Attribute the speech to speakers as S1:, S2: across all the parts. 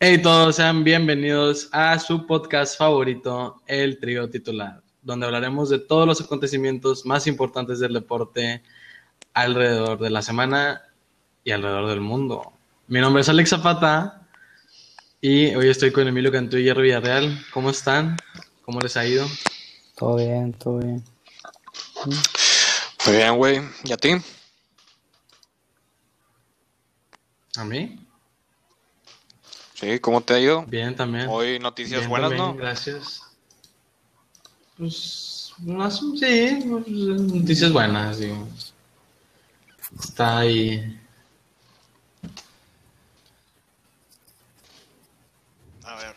S1: Hey, todos sean bienvenidos a su podcast favorito, El Trío Titular, donde hablaremos de todos los acontecimientos más importantes del deporte alrededor de la semana y alrededor del mundo. Mi nombre es Alex Zapata y hoy estoy con Emilio Cantú y Hierro Villarreal. ¿Cómo están? ¿Cómo les ha ido?
S2: Todo bien, todo bien.
S3: Muy bien, güey. ¿Y a ti?
S1: ¿A mí?
S3: Sí, ¿cómo te ha ido?
S1: Bien, también.
S3: Hoy noticias
S1: Bien
S3: buenas,
S1: también,
S3: ¿no?
S1: Gracias. Pues, más, sí, pues, noticias buenas, digamos. Está ahí.
S3: A ver.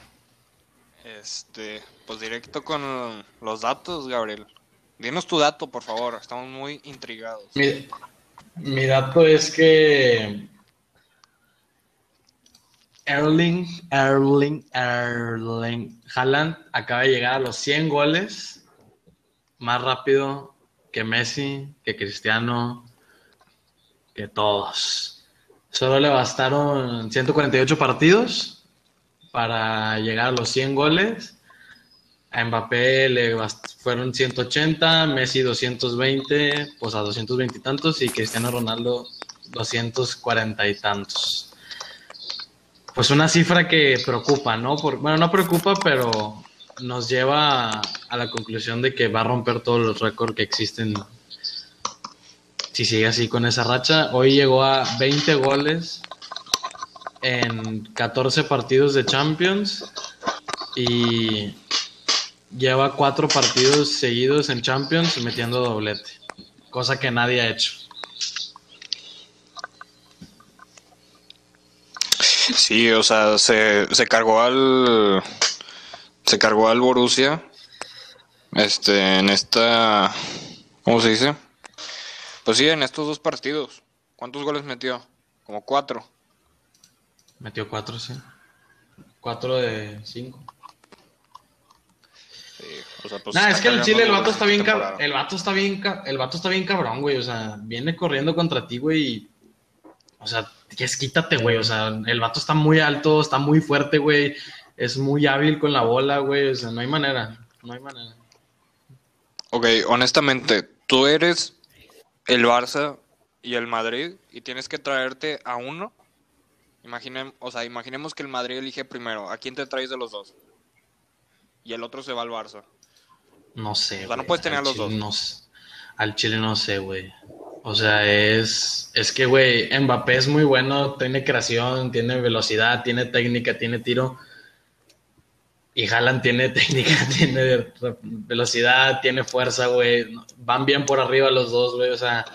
S3: Este, pues directo con los datos, Gabriel. Dinos tu dato, por favor. Estamos muy intrigados.
S1: Mi, mi dato es que Erling, Erling, Erling Haaland acaba de llegar a los 100 goles más rápido que Messi, que Cristiano, que todos. Solo le bastaron 148 partidos para llegar a los 100 goles. A Mbappé le fueron 180, Messi 220, pues a 220 y tantos, y Cristiano Ronaldo 240 y tantos. Pues una cifra que preocupa, ¿no? Por- bueno, no preocupa, pero nos lleva a la conclusión de que va a romper todos los récords que existen si sigue así con esa racha. Hoy llegó a 20 goles en 14 partidos de Champions y lleva cuatro partidos seguidos en Champions metiendo doblete, cosa que nadie ha hecho.
S3: Sí, o sea, se, se cargó al. Se cargó al Borussia. Este, en esta. ¿Cómo se dice? Pues sí, en estos dos partidos. ¿Cuántos goles metió? Como cuatro.
S1: Metió cuatro, sí. Cuatro de cinco.
S3: Sí, o sea, pues
S1: Nah, es que el Chile, el vato está bien, el vato está bien, el vato está bien cabrón, güey. O sea, viene corriendo contra ti, güey. y- O sea, es quítate, güey. O sea, el vato está muy alto, está muy fuerte, güey. Es muy hábil con la bola, güey. O sea, no hay manera. No hay manera.
S3: Ok, honestamente, tú eres el Barça y el Madrid y tienes que traerte a uno. Imaginem, o sea, imaginemos que el Madrid elige primero. ¿A quién te traes de los dos? Y el otro se va al Barça.
S1: No sé.
S3: O sea, no puedes tener
S1: Al
S3: los
S1: Chile
S3: dos.
S1: no al Chile no sé, güey. O sea, es, es que, güey, Mbappé es muy bueno, tiene creación, tiene velocidad, tiene técnica, tiene tiro. Y Haaland tiene técnica, tiene velocidad, tiene fuerza, güey. Van bien por arriba los dos, güey. O sea,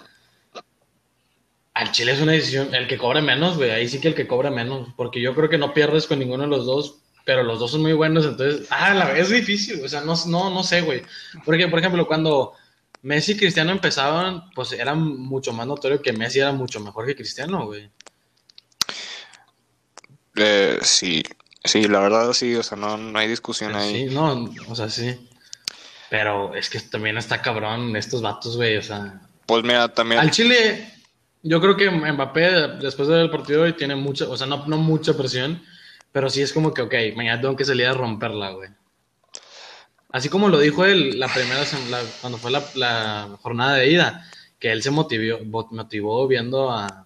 S1: al Chile es una decisión, el que cobre menos, güey. Ahí sí que el que cobre menos. Porque yo creo que no pierdes con ninguno de los dos, pero los dos son muy buenos. Entonces, ah, la vez es difícil. O sea, no, no, no sé, güey. Porque, por ejemplo, cuando Messi y Cristiano empezaban, pues era mucho más notorio que Messi era mucho mejor que Cristiano, güey.
S3: Eh, sí, sí, la verdad sí, o sea, no, no hay discusión ahí.
S1: Sí, no, o sea, sí. Pero es que también está cabrón estos vatos, güey. O sea,
S3: Pues mira, también,
S1: al Chile, yo creo que Mbappé, después del partido hoy, tiene mucha, o sea, no, no mucha presión, pero sí es como que, ok, mañana tengo que salir a romperla, güey. Así como lo dijo él la primera la, cuando fue la, jornada de ida, que él se motivó, motivó viendo a,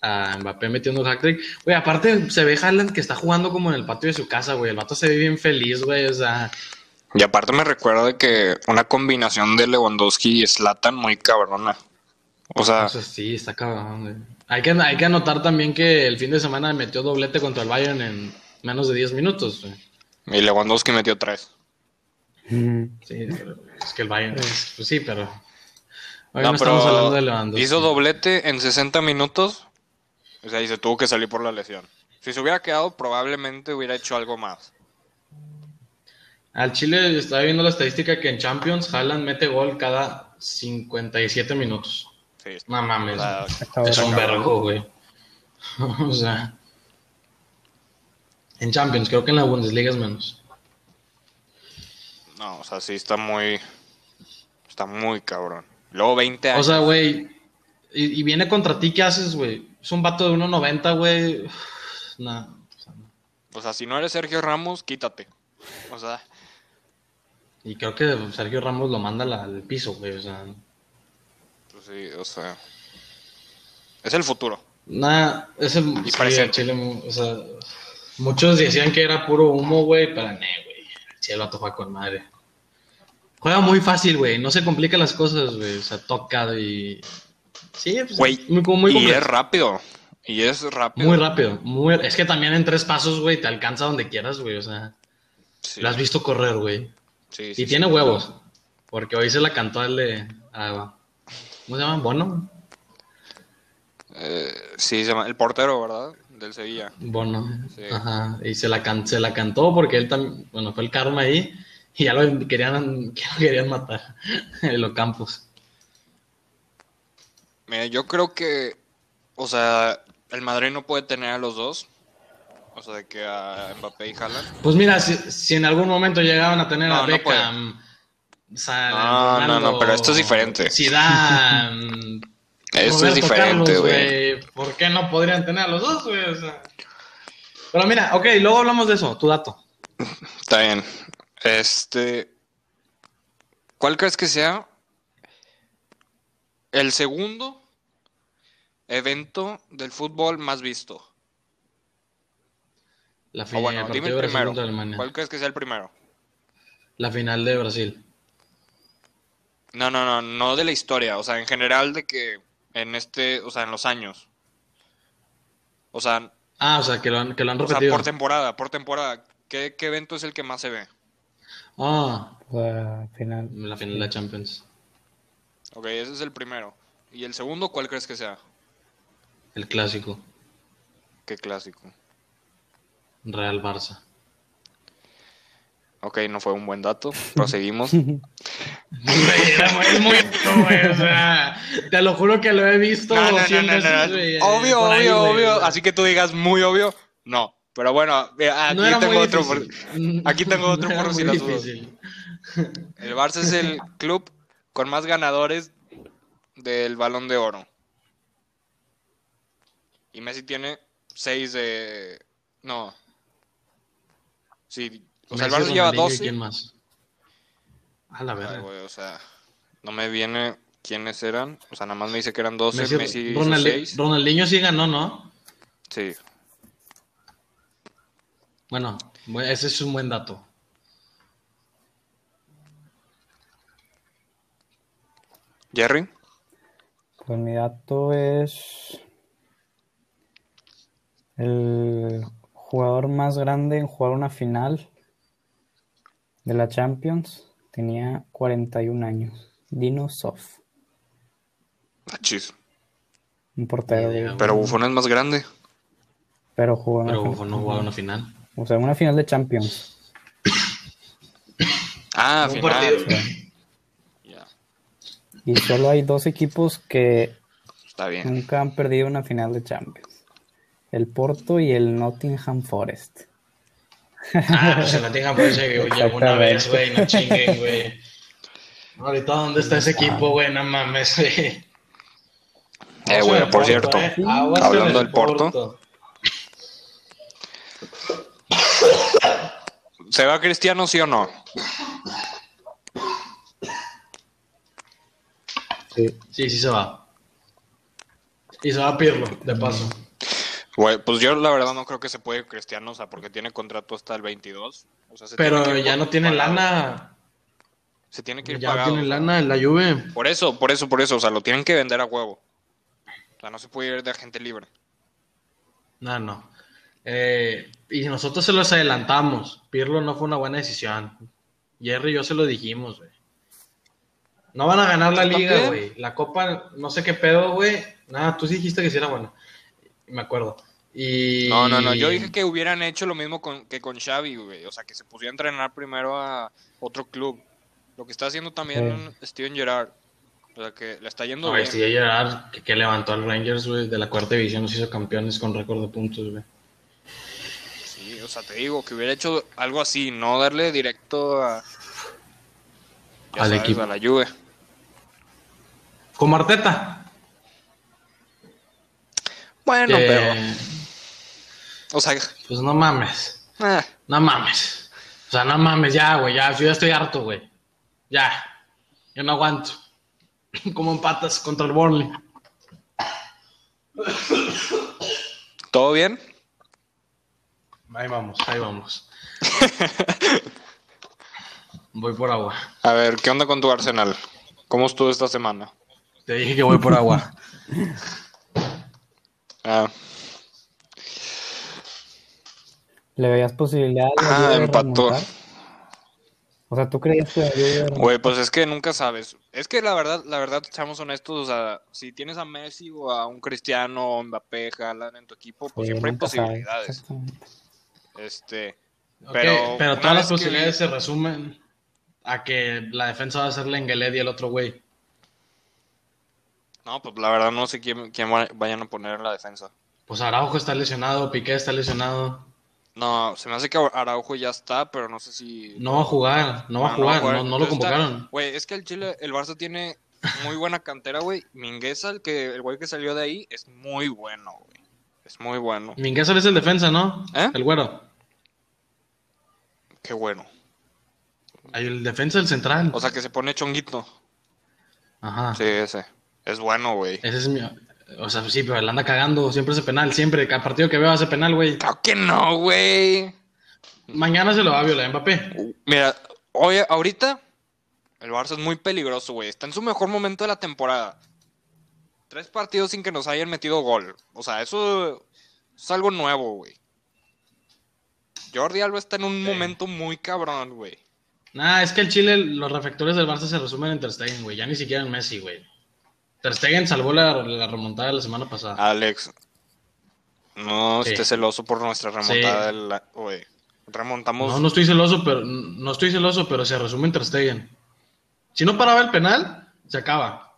S1: Mbappé metiendo un hat-trick. Güey, aparte se ve Haaland que está jugando como en el patio de su casa, güey. El vato se ve bien feliz, güey. O sea,
S3: y aparte me recuerda que una combinación de Lewandowski y Slatan muy cabrona. O sea.
S1: Eso sí, está cabrón, güey. Hay que, hay que anotar también que el fin de semana metió doblete contra el Bayern en menos de 10 minutos, güey.
S3: Y Lewandowski metió
S2: 3.
S1: Sí, pero es que el Bayern, es- pues sí, pero... Hoy
S3: No,
S1: no,
S3: pero
S1: estamos hablando de Lewandowski.
S3: Hizo doblete en 60 minutos. O sea, y se tuvo que salir por la lesión. Si se hubiera quedado, probablemente hubiera hecho algo más.
S1: Al Chile estaba viendo la estadística que en Champions Haaland mete gol cada 57 minutos.
S3: Sí,
S1: No mames. es un vergo, güey. o sea... En Champions, creo que en la Bundesliga es menos.
S3: No, o sea, sí está muy. Está muy cabrón. Luego 20
S1: O
S3: años.
S1: sea, güey, y, y viene contra ti, ¿qué haces, güey? Es un vato de 1.90, güey. Nah, o sea,
S3: O sea, si no eres Sergio Ramos, quítate. O sea,
S1: Y creo que Sergio Ramos lo manda al, piso, güey. O sea,
S3: pues sí, o sea. Es el futuro.
S1: nada, es el.
S3: Y
S1: sí, Chile, o sea, muchos decían que era puro humo, güey, pero no, güey. Sí, el vato juega con madre. Juega muy fácil, güey. No se complican las cosas, güey. O sea, toca y. Sí, pues,
S3: Güey,
S1: muy, como muy
S3: y es rápido. Y es rápido.
S1: Muy rápido. Muy... Es que también en tres pasos, güey, te alcanza donde quieras, güey. O sea,
S3: Sí,
S1: lo has visto correr, güey.
S3: sí,
S1: Y tiene huevos. Porque hoy se la cantó el de. ah, ¿Cómo se llama? Bono.
S3: Eh, sí, se llama el portero, ¿verdad? Del Sevilla.
S1: Bono.
S3: Sí.
S1: Ajá. Y se la, can- se la cantó porque él también. Bueno, fue el karma ahí. Y ya lo querían, que lo querían matar. En los campos.
S3: Mira, yo creo que, o sea, el Madrid no puede tener a los dos. O sea, de que a Mbappé y Haaland.
S1: Pues mira, si, si en algún momento llegaban a tener
S3: No,
S1: a
S3: no
S1: Beckham.
S3: No, no, no, pero esto es diferente.
S1: Zidane.
S3: Esto es diferente, güey.
S1: ¿Por qué no podrían tener a los dos, güey? O sea. Pero mira, ok, luego hablamos de eso, tu dato.
S3: Está bien. Este. ¿Cuál crees que sea el segundo evento del fútbol más visto?
S1: La,
S3: O
S1: final
S3: bueno, dime el primero.
S1: contra Alemania.
S3: ¿Cuál crees que sea el primero?
S1: La final de Brasil.
S3: No, no, no, no de la historia. O sea, en general de que en este, o sea, en los años. O sea,
S1: Ah, o sea, que lo han, que lo han
S3: o sea,
S1: repetido.
S3: por temporada, por temporada. ¿Qué, qué evento es el que más se ve?
S1: Ah,
S2: al final.
S1: la final de Champions.
S3: Ok, ese es el primero. ¿Y el segundo cuál crees que sea?
S1: El clásico.
S3: Qué clásico.
S1: Real Barça.
S3: Ok, no fue un buen dato. Proseguimos.
S1: es muy güey, o sea, te lo juro que lo he visto
S3: No, no, no,
S1: 100
S3: no, no,
S1: veces,
S3: no.
S1: güey, eh,
S3: Obvio,
S1: ahí,
S3: obvio, obvio. Así que tú digas muy obvio. No. Pero bueno, mira, aquí tengo otro. por- aquí tengo otro por si las dudas. El Barça es el club con más ganadores del Balón de Oro. Y Messi tiene seis de. No. Sí. O sea, el Barça lleva
S1: Ronaldinho y
S3: 12.
S1: ¿Quién más? A la
S3: Ay,
S1: verga.
S3: güey, o sea, no me viene quiénes eran. O sea, nada más me dice que eran 12.
S1: Messi-
S3: Messi, hizo
S1: Ronaldi-
S3: seis.
S1: Ronaldinho sí ganó, ¿no?
S3: Sí.
S1: Bueno, bu- ese es un buen dato.
S3: Jerry.
S2: Pues mi dato es el jugador más grande en jugar una final de la Champions. Tenía 41 años. Dino Sof,
S3: Ah, chis.
S2: un portero.
S3: Pero Buffon es más grande.
S2: Pero jugó en
S1: Pero Buffon no jugaba una final.
S2: O sea, una final de Champions.
S3: Ah,
S1: Un
S3: final.
S1: partido.
S3: Ya,
S2: Y solo hay dos equipos que
S3: está bien.
S2: nunca han perdido una final de Champions. El Porto y el Nottingham Forest.
S1: Ah, pues se la tengan por ese güey, llegó una vez, güey, no chinguen, güey. Ahorita, ¿dónde está ese equipo, güey? No mames, güey.
S3: Eh, güey, por cierto,
S1: eh. Con
S3: hablando
S1: el
S3: del Porto. ¿Se va Cristiano, sí o no?
S2: Sí.
S1: Sí, sí se va. Y se va a Pirlo, de paso.
S3: Pues yo la verdad no creo que se puede Cristiano, o sea, porque tiene contrato hasta el 22. O sea, se
S1: Pero
S3: tiene
S1: ya no tiene
S3: pagado.
S1: lana.
S3: Se tiene que ir
S1: Ya no
S3: pagado.
S1: tiene lana en la Juve.
S3: Por eso, por eso, por eso. O sea, lo tienen que vender a huevo. O sea, no se puede ir de agente libre.
S1: No, no. Eh, y nosotros se los adelantamos. Pirlo no fue una buena decisión. Jerry y yo se lo dijimos, güey. No van a ganar la liga, güey. La copa, no sé qué pedo, güey. Nada, tú sí dijiste que sí era buena. Me acuerdo. Y...
S3: No, no, no. Yo dije que hubieran hecho lo mismo con, que con Xavi, güey. O sea, que se pusiera a entrenar primero a otro club. Lo que está haciendo también Steven Gerrard. O sea, que le está yendo
S1: No,
S3: bien.
S1: sí, Gerrard, que, que levantó al Rangers, güey, de la cuarta división, nos hizo campeones con récord de puntos, güey.
S3: Sí, o sea, te digo, que hubiera hecho algo así, no darle directo a... ya
S1: Al
S3: sabes,
S1: equipo.
S3: A la Juve.
S1: Como Arteta.
S3: Bueno, pero... O sea,
S1: Pues no mames.
S3: Eh,
S1: No mames. O sea, no mames, ya, güey, ya, yo ya estoy harto, güey. Ya. Yo no aguanto. Como empatas contra el Burnley.
S3: ¿Todo bien?
S1: Ahí vamos, ahí vamos. voy por agua.
S3: A ver, ¿qué onda con tu Arsenal? ¿Cómo estuvo esta semana?
S1: Te dije que voy por agua.
S3: Ah,
S2: ¿Le veías posibilidad
S3: Ah, empató.
S2: remontar? O sea, ¿tú creías que?
S3: Güey, pues es que nunca sabes. Es que la verdad, la verdad, seamos honestos, o sea, si tienes a Messi o a un Cristiano, o Mbappé, Haaland en tu equipo, pues
S2: Sí,
S3: siempre hay posibilidades. Este, Pero
S1: pero, todas las
S3: que-
S1: posibilidades se resumen a que la defensa va a ser Lenglet y el otro güey.
S3: no, pues la verdad no sé quién, quién va- vayan a poner en la defensa.
S1: Pues Araujo está lesionado, Piqué está lesionado.
S3: No, se me hace que Araujo ya está, pero no sé si...
S1: No va a jugar, no va a
S3: Ah,
S1: jugar, no, no lo convocaron.
S3: Güey, es que el Chile, el Barça tiene muy buena cantera, güey. Mingueza, el que el güey que salió de ahí, es muy bueno, güey. Es muy bueno.
S1: Mingueza es el defensa, ¿no?
S3: ¿Eh?
S1: El güero.
S3: Qué bueno.
S1: Hay el defensa del central.
S3: O sea, que se pone chonguito.
S1: Ajá.
S3: Sí, ese. Es bueno, güey.
S1: Ese es mi. O sea, sí, pero él anda cagando. Siempre hace penal. Siempre. Cada partido que veo hace penal, güey.
S3: Claro que no, güey.
S1: Mañana se lo va a violar Mbappé.
S3: Mira, hoy, ahorita, el Barça es muy peligroso, güey. Está en su mejor momento de la temporada. Tres partidos sin que nos hayan metido gol. O sea, eso es algo nuevo, güey. Jordi Alba está en un
S1: Sí.
S3: momento muy cabrón, güey.
S1: Nah, es que el Chile, los reflectores del Barça se resumen en Ter Stegen, güey. Ya ni siquiera en Messi, güey. Ter Stegen salvó la, la remontada de la semana pasada.
S3: Alex, no
S1: Sí.
S3: estés celoso por nuestra remontada.
S1: Sí.
S3: de la- Güey, remontamos.
S1: No, no estoy celoso, pero no estoy celoso, pero se resume en Ter Stegen. Si no paraba el penal, se acaba.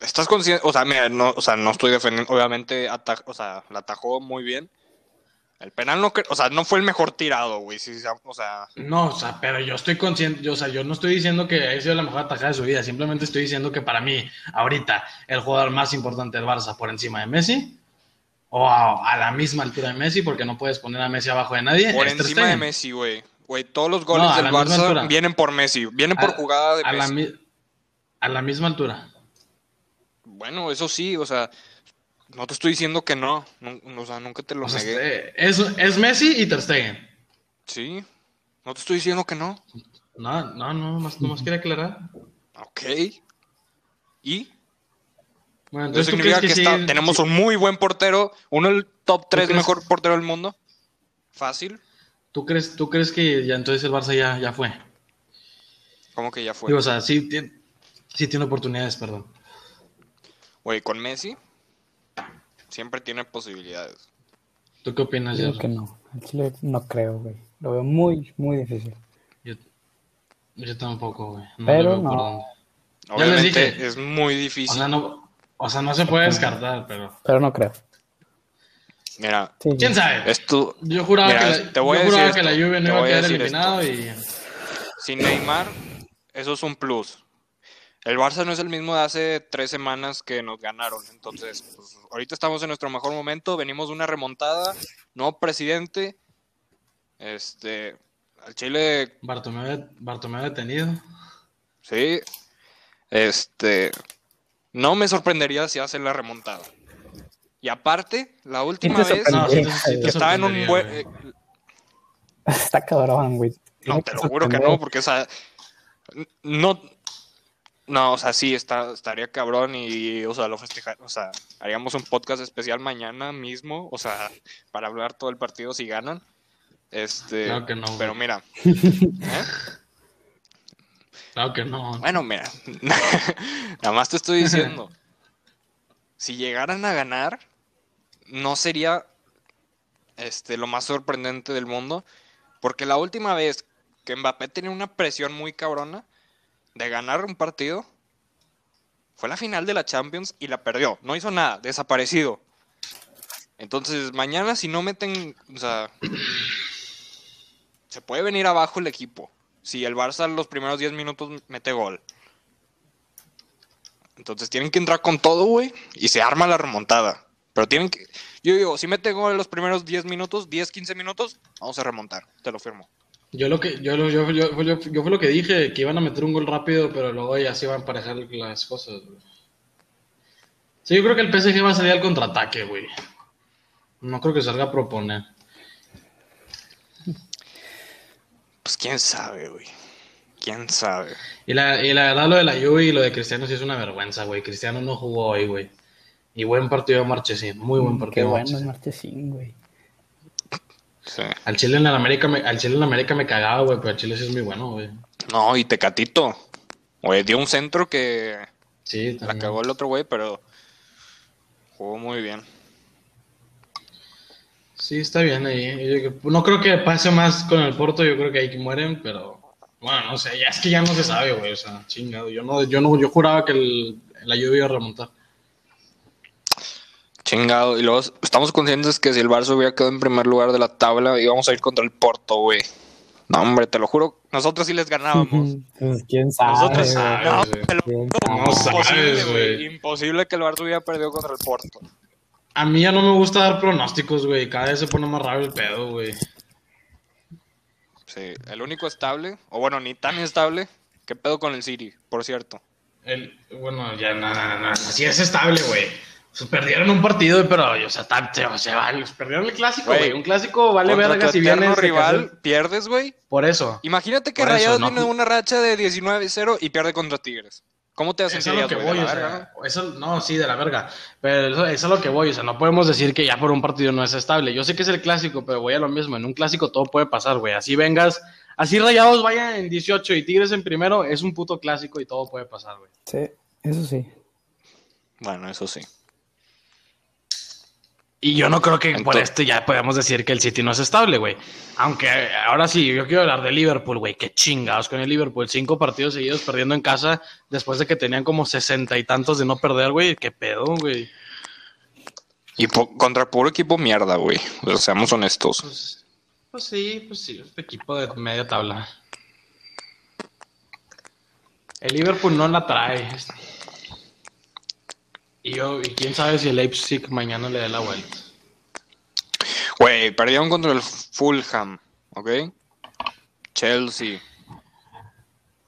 S3: ¿Estás consciente? O sea, mira, no, o sea, no estoy defendiendo. Obviamente, o sea, la atajó muy bien. El penal no, o sea, no fue el mejor tirado, güey. Sí, o sea,
S1: No, o sea, pero yo estoy consciente, yo, o sea, yo no estoy diciendo que haya sido la mejor atajada de su vida, simplemente estoy diciendo que para mí, ahorita, el jugador más importante del Barça por encima de Messi, o a, a la misma altura de Messi, porque no puedes poner a Messi abajo de nadie.
S3: por encima de. Messi, güey. Güey, todos los goles
S1: No,
S3: del
S1: la
S3: Barça vienen por Messi. Vienen por
S1: A-
S3: jugada de
S1: a la,
S3: Messi.
S1: mi- a la misma altura.
S3: Bueno, eso sí, o sea, no te estoy diciendo que no. o sea, nunca te lo
S1: O sea,
S3: negué.
S1: este, es, es Messi y Ter Stegen.
S3: Sí, no te estoy diciendo que no.
S1: No, no, no, más, nomás quiere aclarar.
S3: Ok. ¿Y?
S1: Bueno, entonces tú
S3: significa
S1: crees
S3: que,
S1: que, sí,
S3: está- tenemos un muy buen portero, uno del top 3
S1: crees?
S3: mejor portero del mundo. Fácil.
S1: ¿tú, crees, ¿Tú crees que ya entonces el Barça ya, ya fue?
S3: Como que ya fue.
S1: Digo, o sea, sí, tiene- sí tiene oportunidades, perdón.
S3: Güey, con Messi siempre tiene posibilidades.
S1: ¿Tú qué opinas, Jerry?
S2: que no. Chile no creo, güey. Lo veo muy, muy difícil.
S1: Yo, yo tampoco, güey. No
S2: Pero no.
S1: por dónde. Ya les
S3: Obviamente
S1: dije.
S3: es muy
S1: O
S3: difícil.
S1: sea, no, o sea, no se puede descartar, pero.
S2: Pero no creo.
S3: Mira,
S2: Sí,
S1: ¿Quién sabe?
S3: esto,
S1: Yo juraba,
S3: Mira,
S1: que, la,
S3: te voy
S1: yo
S3: a
S1: juraba
S3: decir
S1: que la
S3: esto,
S1: Juve no iba a quedar eliminado y.
S3: sin Neymar, eso es un plus. El Barça no es el mismo de hace tres semanas que nos ganaron. Entonces, pues, ahorita estamos en nuestro mejor momento. Venimos de una remontada. Nuevo presidente. Este. Al Chile
S1: Bartomeu, Bartomeu detenido.
S3: Sí. Este. No me sorprendería si hace la remontada. Y aparte, la última vez
S1: No, sí, sí
S3: que estaba en un buen. eh,
S2: Está cabrón, güey.
S3: no, te lo juro que no, porque, o sea. No. No, o sea, sí, está, estaría cabrón y, o sea, lo festejar. O sea, haríamos un podcast especial mañana mismo, o sea, para hablar todo el partido si ganan. Este.
S1: Claro que no, güey.
S3: Pero mira. ¿eh?
S1: Claro que no.
S3: Bueno, mira, nada más te estoy diciendo. si llegaran a ganar, no sería este, lo más sorprendente del mundo, porque la última vez que Mbappé tenía una presión muy cabrona de ganar un partido, fue la final de la Champions y la perdió. No hizo nada, desaparecido. Entonces, mañana si no meten, o sea, se puede venir abajo el equipo. Si el Barça los primeros 10 minutos mete gol. Entonces tienen que entrar con todo, güey. Y se arma la remontada. Pero tienen que. Yo digo, si mete gol en los primeros 10 minutos, 10, 15 minutos, vamos a remontar. Te lo firmo.
S1: Yo lo que yo, lo- yo, yo, yo, yo fue lo que dije, que iban a meter un gol rápido, pero luego ya se iban a emparejar las cosas, güey. Sí, yo creo que el PSG va a salir al contraataque, güey. No creo que salga a proponer.
S3: Pues quién sabe, güey. Quién sabe.
S1: Y la, y la verdad, lo de la Juve y lo de Cristiano sí es una vergüenza, güey. Cristiano no jugó hoy, güey. Y buen partido de Marchesín, muy buen partido.
S2: Qué
S1: de
S2: bueno es
S1: Marchesín.
S2: Marchesín, güey.
S3: Sí.
S1: Al Chile en la América me, al Chile en la América me cagaba, güey, pero el Chile sí es muy bueno, güey.
S3: No, y Tecatito. Güey, dio un centro que
S1: Sí,
S3: la cagó el otro güey, pero jugó muy bien.
S1: Sí, está bien ahí. Yo- no creo que pase más con el Porto, yo creo que ahí que mueren, pero bueno, no sé, ya es que ya no se sabe, güey, o sea, chingado. Yo no, yo no, yo juraba que el, la lluvia iba a remontar.
S3: Chingado. Y luego estamos conscientes que si el Barça hubiera quedado en primer lugar de la tabla, íbamos a ir contra el Porto, güey. No, hombre, te lo juro, nosotros sí les ganábamos.
S2: Pues quién sabe.
S3: Nosotros imposible,
S1: sabes,
S3: güey. Imposible que el Barça hubiera perdido contra el Porto.
S1: A mí ya no me gusta dar pronósticos, güey, cada vez se pone más raro el pedo, güey.
S3: Sí, el único estable, o bueno, ni tan estable, ¿qué pedo con el City, por cierto?
S1: El, bueno, ya nada, nada, así es estable, güey. Pues perdieron un partido, pero, o sea, tan- se, se vale, perdieron el clásico,
S3: Güey.
S1: Un clásico vale
S3: Contra
S1: verga si vienes
S3: rival, pierdes, güey.
S1: Por eso.
S3: Imagínate que Rayados
S1: no-
S3: viene de una racha de 19-0 y pierde contra Tigres. ¿Cómo te
S1: Eso es lo que voy, o sea, eso, no, sí, de la verga. Pero eso, eso es a lo que voy, o sea, no podemos decir que ya por un partido no es estable. Yo sé que es el clásico, pero voy a lo mismo. En un clásico todo puede pasar, güey. Así vengas, así Rayados vaya en 18 y Tigres en primero, es un puto clásico y todo puede pasar, güey.
S2: Sí, eso sí.
S3: ¿no? Bueno, eso sí.
S1: Y yo no creo que por esto ya podemos decir que el City no es estable, güey. Aunque ahora sí, yo quiero hablar de Liverpool, güey. Qué chingados con el Liverpool. Cinco partidos seguidos perdiendo en casa después de que tenían como sesenta y tantos de no perder, güey. Qué pedo, güey.
S3: Y contra puro equipo mierda, güey. Seamos honestos.
S1: Pues, pues sí, pues sí, este equipo de media tabla. El Liverpool no la trae. Y yo, y quién sabe si el Leipzig mañana le dé la vuelta.
S3: Güey, perdieron contra el Fulham, ¿ok? Chelsea.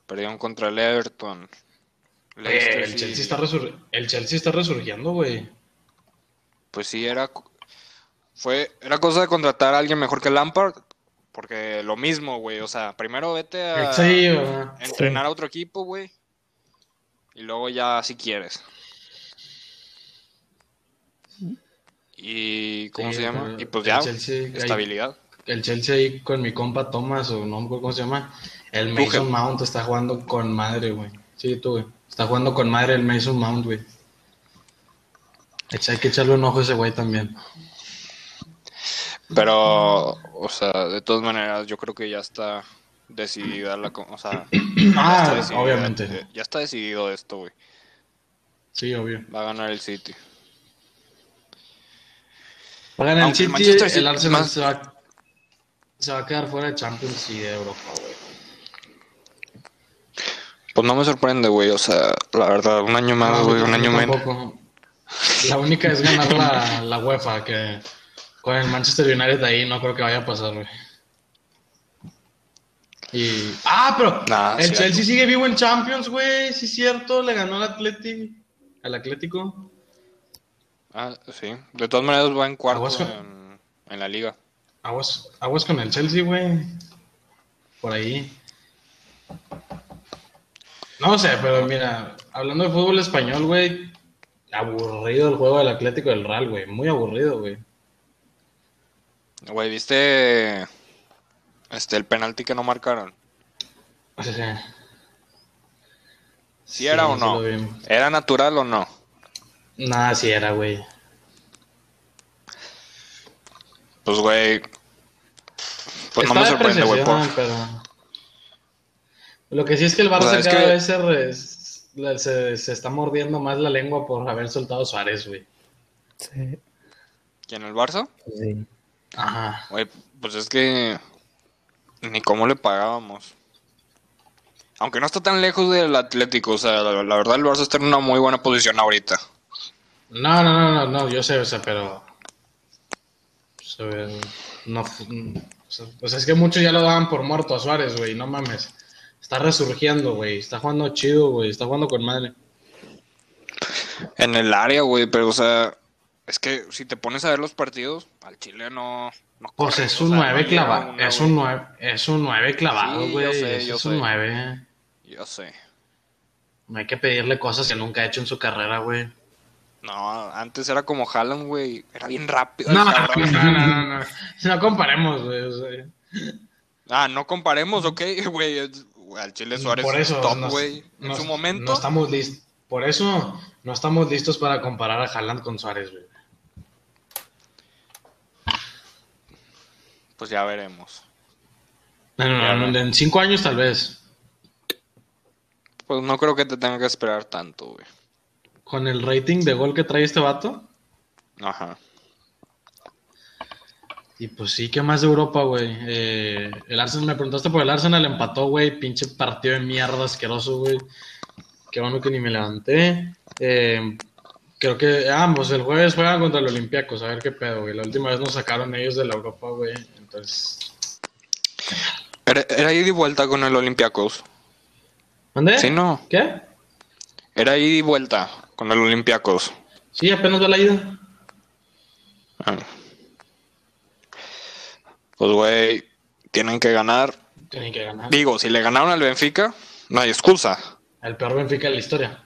S3: Perdieron contra el Everton. Leicester
S1: Eh, el. Chelsea está resur- el Chelsea está resurgiendo, güey.
S3: Pues sí, era. Fue, era cosa de contratar a alguien mejor que Lampard. Porque lo mismo, güey. O sea, primero vete a entrenar a otro equipo, güey. Y luego ya si quieres. Y. ¿Cómo
S1: Sí,
S3: se llama? Y pues ya.
S1: Chelsea,
S3: estabilidad.
S1: El Chelsea ahí con mi compa Thomas, o no me acuerdo cómo se llama. El. Mason Mount está jugando con madre, güey. Sí, tú, güey. Está jugando con madre el Mason Mount, güey. Hay que echarle un ojo a ese güey también.
S3: Pero, o sea, de todas maneras, yo creo que ya está decidida la. O sea,
S1: Ah, obviamente.
S3: Ya está decidido esto, güey.
S1: Sí, obvio.
S3: Va a ganar el City.
S1: El
S3: Aunque el
S1: City,
S3: Manchester City
S1: el Arsenal
S3: más-
S1: se, va, se va a quedar fuera de Champions y de Europa, güey.
S3: Pues no me sorprende, güey. O sea, la verdad, un año más,
S1: No,
S3: güey, un año menos.
S1: La única es ganar la, la UEFA, que con el Manchester United ahí no creo que vaya a pasar, güey. Y... Ah, pero
S3: Nah,
S1: el. Chelsea sigue vivo en Champions, güey. Sí, es cierto. Le ganó al Atlético. Al Atlético.
S3: Ah, sí. De todas maneras, va en cuarto
S1: con-
S3: en, en la liga.
S1: Aguas, aguas con el Chelsea, güey. Por ahí. No sé, pero mira, hablando de fútbol español, güey, aburrido el juego del Atlético del Real, güey. Muy aburrido, güey.
S3: Güey, ¿viste este el penalti que no marcaron?
S1: O sea,
S3: ¿Sí era o
S1: sí
S3: no? ¿Era natural o no?
S1: Nada, sí era, güey.
S3: Pues, güey. Pues no me
S1: de
S3: sorprende, güey. por-
S1: pero... Lo que sí es que el Barça
S3: O sea, es
S1: cada
S3: que-
S1: vez se, re- se, se está mordiendo más la lengua por haber soltado a Suárez, güey.
S2: Sí.
S3: ¿Quién, el Barça?
S2: sí.
S1: Ajá.
S3: Güey, pues es que ni cómo le pagábamos. Aunque no está tan lejos del Atlético, o sea, la, la verdad el Barça está en una muy buena posición ahorita.
S1: No, no, no, no, no, yo sé, o sea, pero. o sea, no. O sea, pues es que muchos ya lo daban por muerto a Suárez, güey, no mames. Está resurgiendo, güey. Está jugando chido, güey. Está jugando con madre.
S3: En el área, güey, pero o sea, es que si te pones a ver los partidos, al Chile no. no
S1: Pues
S3: corre,
S1: es un
S3: sea,
S1: 9
S3: no
S1: clavado. Es un 9, es un 9 clavado, güey. es
S3: yo
S1: un
S3: sé.
S1: 9.
S3: Yo sé.
S1: No hay que pedirle cosas que nunca ha hecho en su carrera, güey.
S3: No, antes era como Haaland, güey. Era bien rápido.
S1: No, no, no, no, no. No comparemos, güey. o sea,
S3: Ah, no comparemos, ok, güey. Al Chile Suárez
S1: por
S3: es
S1: eso,
S3: top, güey. En su momento.
S1: No estamos listos. Por eso no estamos listos para comparar a Haaland con Suárez, güey.
S3: Pues ya veremos.
S1: No, no, no, no, en cinco años tal vez.
S3: Pues no creo que te tenga que esperar tanto, güey.
S1: Con el rating de gol que trae este vato.
S3: Ajá.
S1: Y pues sí, ¿qué más de Europa, güey? Eh, el Arsenal, me preguntaste por el Arsenal, empató, güey. Pinche partido de mierda asqueroso, güey. Qué bueno que ni me levanté. Eh, creo que ambos el jueves juegan contra el Olympiacos, a ver qué pedo, güey. La última vez nos sacaron ellos de la Europa, güey. Entonces.
S3: Era, era ida y vuelta con el Olympiacos.
S1: ¿Dónde?
S3: Sí, no.
S1: ¿Qué?
S3: Era ida y vuelta con el Olympiacos.
S1: Sí, apenas va la ida.
S3: Ah. Pues, güey, tienen que ganar.
S1: Tienen que ganar.
S3: Digo, si le ganaron al Benfica, no hay excusa.
S1: El peor Benfica de la historia.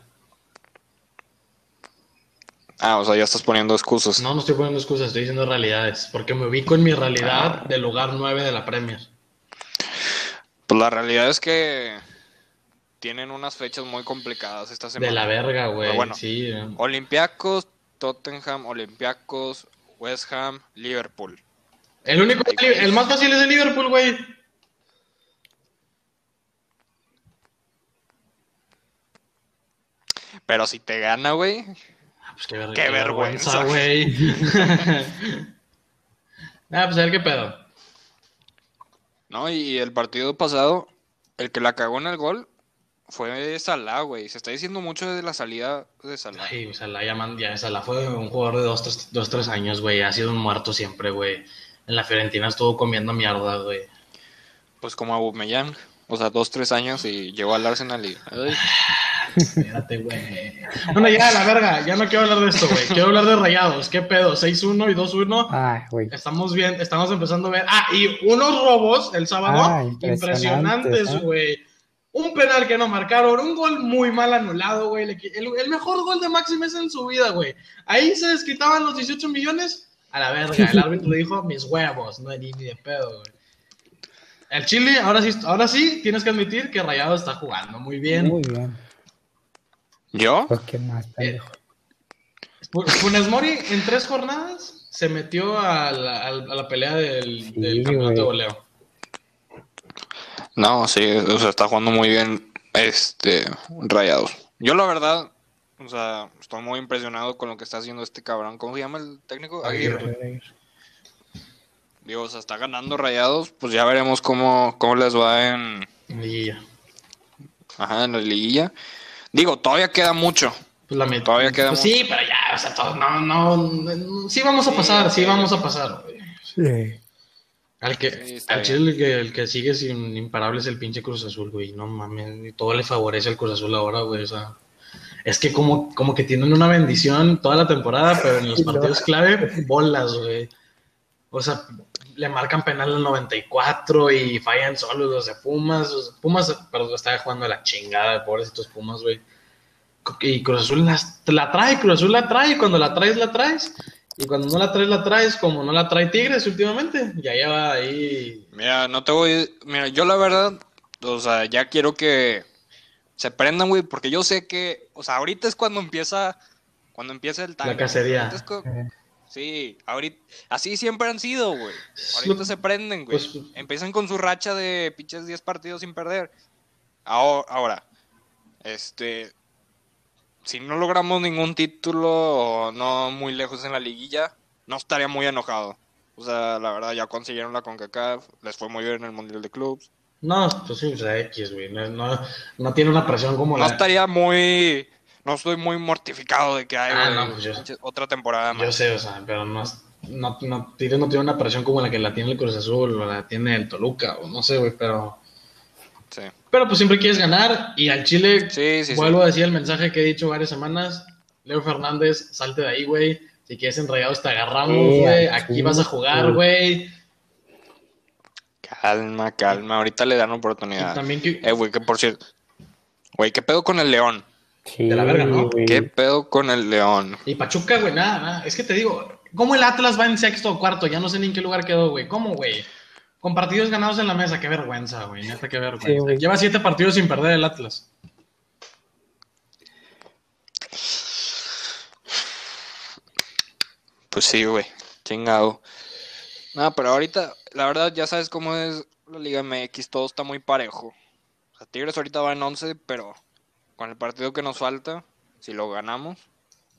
S3: Ah, o sea, ya estás poniendo excusas.
S1: No, no estoy poniendo excusas, estoy diciendo realidades. Porque me ubico en mi realidad del lugar 9 de la Premier.
S3: Pues la realidad es que tienen unas fechas muy complicadas esta semana.
S1: De la verga, güey.
S3: Bueno.
S1: Sí. eh.
S3: Olympiacos, Tottenham, Olympiacos, West Ham, Liverpool.
S1: El único, el más fácil es el Liverpool, güey.
S3: Pero si te gana, güey,
S1: Ah, pues qué, ver-
S3: Qué vergüenza.
S1: güey. ah, pues a ver qué pedo.
S3: ¿no? Y el partido pasado, el que la cagó en el gol fue Salah, güey. Se está diciendo mucho de la salida de Salah.
S1: Ay, o sea, la llaman, ya, Salah fue un jugador de dos, tres, dos, tres años, güey. Ha sido un muerto siempre, güey. En la Fiorentina estuvo comiendo mierda, güey.
S3: Pues como Aubameyang. O sea, dos, tres años y llegó al Arsenal y... ay,
S1: Espérate, güey. Bueno, ya, la verga. Ya no quiero hablar de esto, güey. Quiero hablar de rayados. ¿Qué pedo? 6-1 y 2-1.
S2: Ay, güey.
S1: Estamos bien, estamos empezando a ver. Ah, y unos robos el sábado
S2: Ah, impresionantes,
S1: impresionantes,
S2: ¿eh?
S1: güey. Un penal que no marcaron, un gol muy mal anulado, güey. El, el mejor gol de Maxi Mesa en su vida, güey. Ahí se desquitaban los 18 millones. A la verga, el árbitro dijo mis huevos, no ni, ni de pedo, güey. El Chile, ahora sí, ahora sí, tienes que admitir que Rayado está jugando muy bien.
S2: Muy bien.
S3: ¿Yo?
S2: Pues qué más.
S1: Fu- Funes Mori en tres jornadas se metió a la, a la- pelea del,
S2: Sí,
S1: del campeonato de
S2: güey.
S3: No, sí, o sea, está jugando muy bien este Rayados. Yo la verdad, o sea, estoy muy impresionado con lo que está haciendo este cabrón. ¿Cómo se llama el técnico? Aguirre. Digo, o sea, está ganando Rayados, pues ya veremos cómo, cómo les va en,
S1: Y ya.
S3: ajá, en la liguilla. Digo, todavía queda mucho.
S1: Pues la met-
S3: Todavía queda
S1: pues sí, pero ya, o sea, todo, no, no, no, sí vamos a pasar, sí vamos a pasar. güey.
S2: Sí.
S1: Al que,
S3: Sí,
S1: al. Chile el que, el que sigue sin imparable es el pinche Cruz Azul, güey, no mames, y todo le favorece al Cruz Azul ahora, güey, o sea, es que como, como que tienen una bendición toda la temporada, pero en los partidos clave, bolas, güey. O sea, le marcan penal al 94 y fallan solos los de Pumas. o sea, Pumas, pero está jugando a la chingada, pobrecitos Pumas, güey. Y Cruz Azul las- la trae, Cruz Azul la trae, y cuando la traes, la traes. Y cuando no la traes, la traes, como no la trae Tigres últimamente. Ya lleva ahí.
S3: Mira, no te voy. Mira, yo la verdad, o sea, ya quiero que se prendan, güey, porque yo sé que, o sea, ahorita es cuando empieza, cuando empieza el time.
S1: cacería.
S3: Co-
S2: Eh,
S3: Sí, ahorita, así siempre han sido, güey. Ahorita
S1: lo-
S3: se prenden, güey.
S1: pues-
S3: Empiezan con su racha de pinches 10 partidos sin perder. Ahora, ahora, este, si no logramos ningún título o no muy lejos en la liguilla, no estaría muy enojado. O sea, la verdad, ya consiguieron la CONCACAF, les fue muy bien en el Mundial de Clubs.
S1: No, pues sí, o sea, X, güey. No, no, no tiene una presión como
S3: No
S1: la.
S3: estaría muy, no estoy muy mortificado de que hay
S1: Ah,
S3: güey,
S1: no, pues yo-
S3: otra temporada
S1: Yo
S3: más.
S1: sé, o sea, pero no, no, no, no tiene una presión como la que la tiene el Cruz Azul o la tiene el Toluca, o no sé, güey, pero...
S3: Sí.
S1: Pero pues siempre quieres ganar y al Chile,
S3: Sí, sí, sí.
S1: vuelvo a decir el mensaje que he dicho varias semanas, Leo Fernández, salte de ahí, güey. Si quieres enrayados te agarramos,
S2: Sí,
S1: güey. Aquí vas a jugar, güey.
S3: Calma, calma. Ahorita le dan
S1: Y
S3: oportunidad.
S1: también que...
S3: Eh, güey, que por cierto. Güey, ¿qué pedo con el León?
S2: Sí,
S1: De la verga, ¿no?
S3: ¿Qué pedo con el León?
S1: Y Pachuca, güey, nada, nada. Es que te digo, ¿cómo el Atlas va en sexto o cuarto? Ya no sé ni en qué lugar quedó, güey. ¿Cómo, güey? Con partidos ganados en la mesa, qué vergüenza, güey. Neta, qué vergüenza.
S2: Sí, güey.
S1: Lleva siete partidos sin perder el Atlas.
S3: Pues sí, güey. Chingado. No, pero ahorita, la verdad, ya sabes cómo es la Liga MX. Todo está muy parejo. O sea, Tigres ahorita va en 11, pero con el partido que nos falta, si lo ganamos,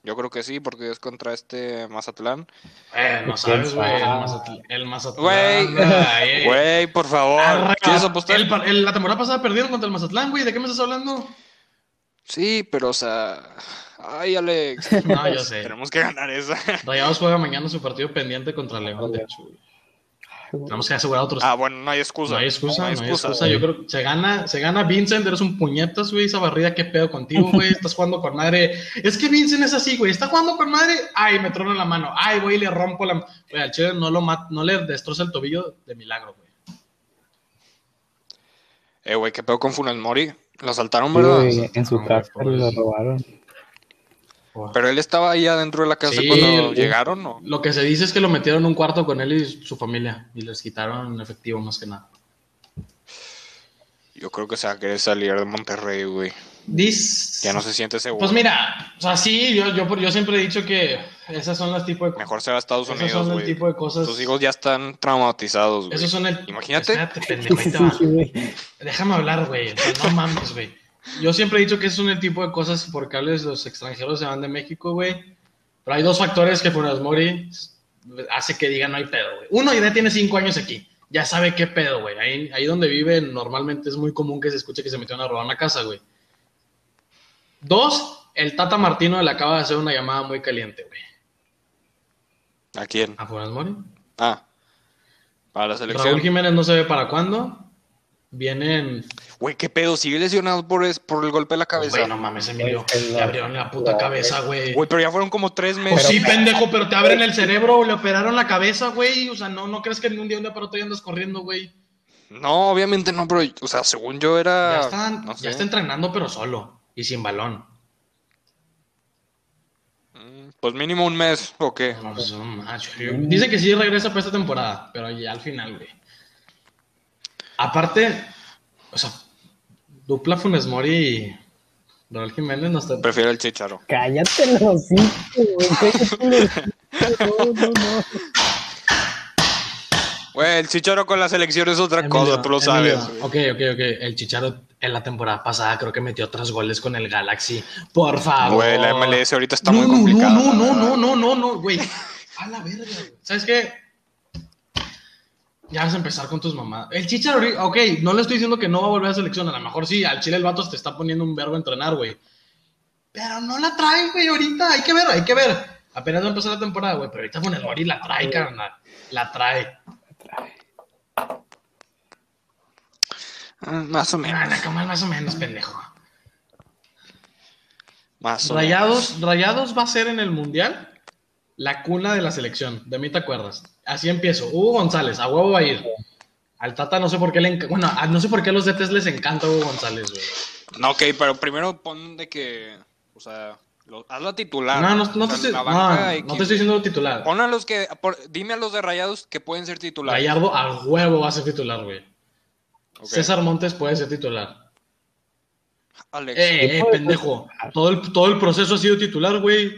S3: yo creo que sí, porque es contra este Mazatlán.
S1: Eh, no
S2: ¿Quién
S1: sabes, güey. El? Mazatlán. El Mazatlán.
S3: Güey, güey, por favor.
S1: Arra-
S3: ¿Quieres apostar?
S1: el- la temporada pasada perdieron contra el Mazatlán, güey. ¿De qué me estás hablando?
S3: Sí, pero o sea. Ay, Alex.
S1: No, yo sé.
S3: Tenemos que ganar esa.
S1: Rayados juega mañana su partido pendiente contra León, de hecho, güey. Tenemos que asegurar otros.
S3: Ah, bueno, no hay excusa.
S1: no hay excusa, no hay excusa. Yo creo que se gana, se gana Vincent, eres un puñetas, güey. Esa barrida, qué pedo contigo, güey. Estás jugando con madre. Es que Vincent es así, güey. Está jugando con madre. Ay, me trono la mano. Ay, güey, le rompo la. Güey, al chile no, lo mat- no le destroza el tobillo de milagro, güey.
S3: Eh, güey, ¿qué pedo con Funes Mori? Lo saltaron,
S2: Sí,
S3: ¿verdad?
S2: en su casa
S1: pobres.
S2: lo robaron.
S3: Pero él estaba ahí adentro de la casa
S1: Sí,
S3: cuando
S1: el-
S3: llegaron, ¿no?
S1: Lo que se dice es que lo metieron en un cuarto con él y su familia. Y les quitaron efectivo más que nada.
S3: Yo creo que se va a querer salir de Monterrey, güey.
S1: Dis...
S3: Ya no se siente seguro.
S1: Pues mira, o sea, sí, yo, yo, yo siempre he dicho que esas son las tipo de
S3: Mejor se va a Estados
S1: Esos
S3: Unidos,
S1: son el
S3: güey.
S1: tipo de cosas.
S3: Tus hijos ya están traumatizados, güey.
S1: Esos son el.
S3: Imagínate.
S1: Espérate, pendejo.
S2: Sí.
S1: Déjame hablar, güey. No mames, güey. Yo siempre he dicho que son el tipo de cosas por cuales los extranjeros se van de México, güey. Pero hay dos factores que Funes Mori hace que digan no hay pedo, güey. Uno, ya tiene cinco años aquí. Ya sabe qué pedo, güey. Ahí, ahí donde vive, normalmente es muy común que se escuche que se metieron a robar una casa, güey. Dos, el Tata Martino le acaba de hacer una llamada muy caliente, güey.
S3: ¿A quién?
S1: ¿A Funes Mori?
S3: Ah. Para la
S1: Raúl
S3: selección.
S1: Jiménez no se ve para cuándo. Vienen.
S3: Güey, ¿qué pedo? ¿Sigue lesionado por, es- por el golpe de la cabeza?
S1: Güey, no mames, Emilio. Le abrieron la puta cabeza, güey.
S3: Güey, pero ya fueron como tres
S1: Pues
S3: meses.
S1: sí, pendejo, pero te abren el cerebro, le operaron la cabeza, güey. O sea, no, no crees que en un día un día para otro ya andas corriendo, güey.
S3: No, obviamente no, pero, o sea, según yo era...
S1: Ya están,
S3: no sé.
S1: ya está entrenando, pero solo. Y sin balón.
S3: Mm, Pues mínimo un mes, ¿o qué?
S1: No, pues, macho. Dice que sí regresa para esta temporada, pero ya al final, güey. Aparte, o sea, dupla Funes Mori y Raúl Jiménez no está.
S3: Prefiero el chicharo.
S2: Cállate los hocico, güey. No, no, no.
S3: Güey, el chicharo con la selección es otra
S1: Emilio,
S3: cosa, tú lo
S1: Emilio,
S3: sabes. güey.
S1: Ok, ok, ok. El Chicharo en la temporada pasada creo que metió tres goles con el Galaxy. Por favor.
S3: Güey, la MLS ahorita está
S1: no,
S3: muy complicada.
S1: No, no, no, no, no, no, no, güey. A la verga, güey. ¿Sabes qué? Ya vas a empezar con tus mamás. El Chicharo, ok, no le estoy diciendo que no va a volver a selección. A lo mejor sí, al Chile el vato te está poniendo un verbo a entrenar, güey. Pero no la trae, güey, ahorita. Hay que ver, hay que ver. Apenas va a empezar la temporada, güey. Pero ahorita Funes Mori la trae, carnal. La trae.
S3: Ah, Más o menos.
S1: Mira, como más o menos, pendejo.
S3: Más o
S1: Rayados, Rayados va a ser en el Mundial la cuna de la selección. De mí te acuerdas. Así empiezo. Hugo González, a huevo va a ir. Al Tata no sé por qué le Bueno, a- no sé por qué a los DTs les encanta Hugo González, güey.
S3: No, ok, pero primero pon de que. O sea, lo- hazla titular.
S1: No, no, no te estoy, no, no te estoy diciendo titular.
S3: Pon a los que. por- dime a los de rayados que pueden ser titulares.
S1: Gallardo a huevo va a ser titular, güey. César Montes puede ser titular.
S3: Alex.
S1: Eh, eh, pendejo. Todo el, todo el proceso ha sido titular, güey.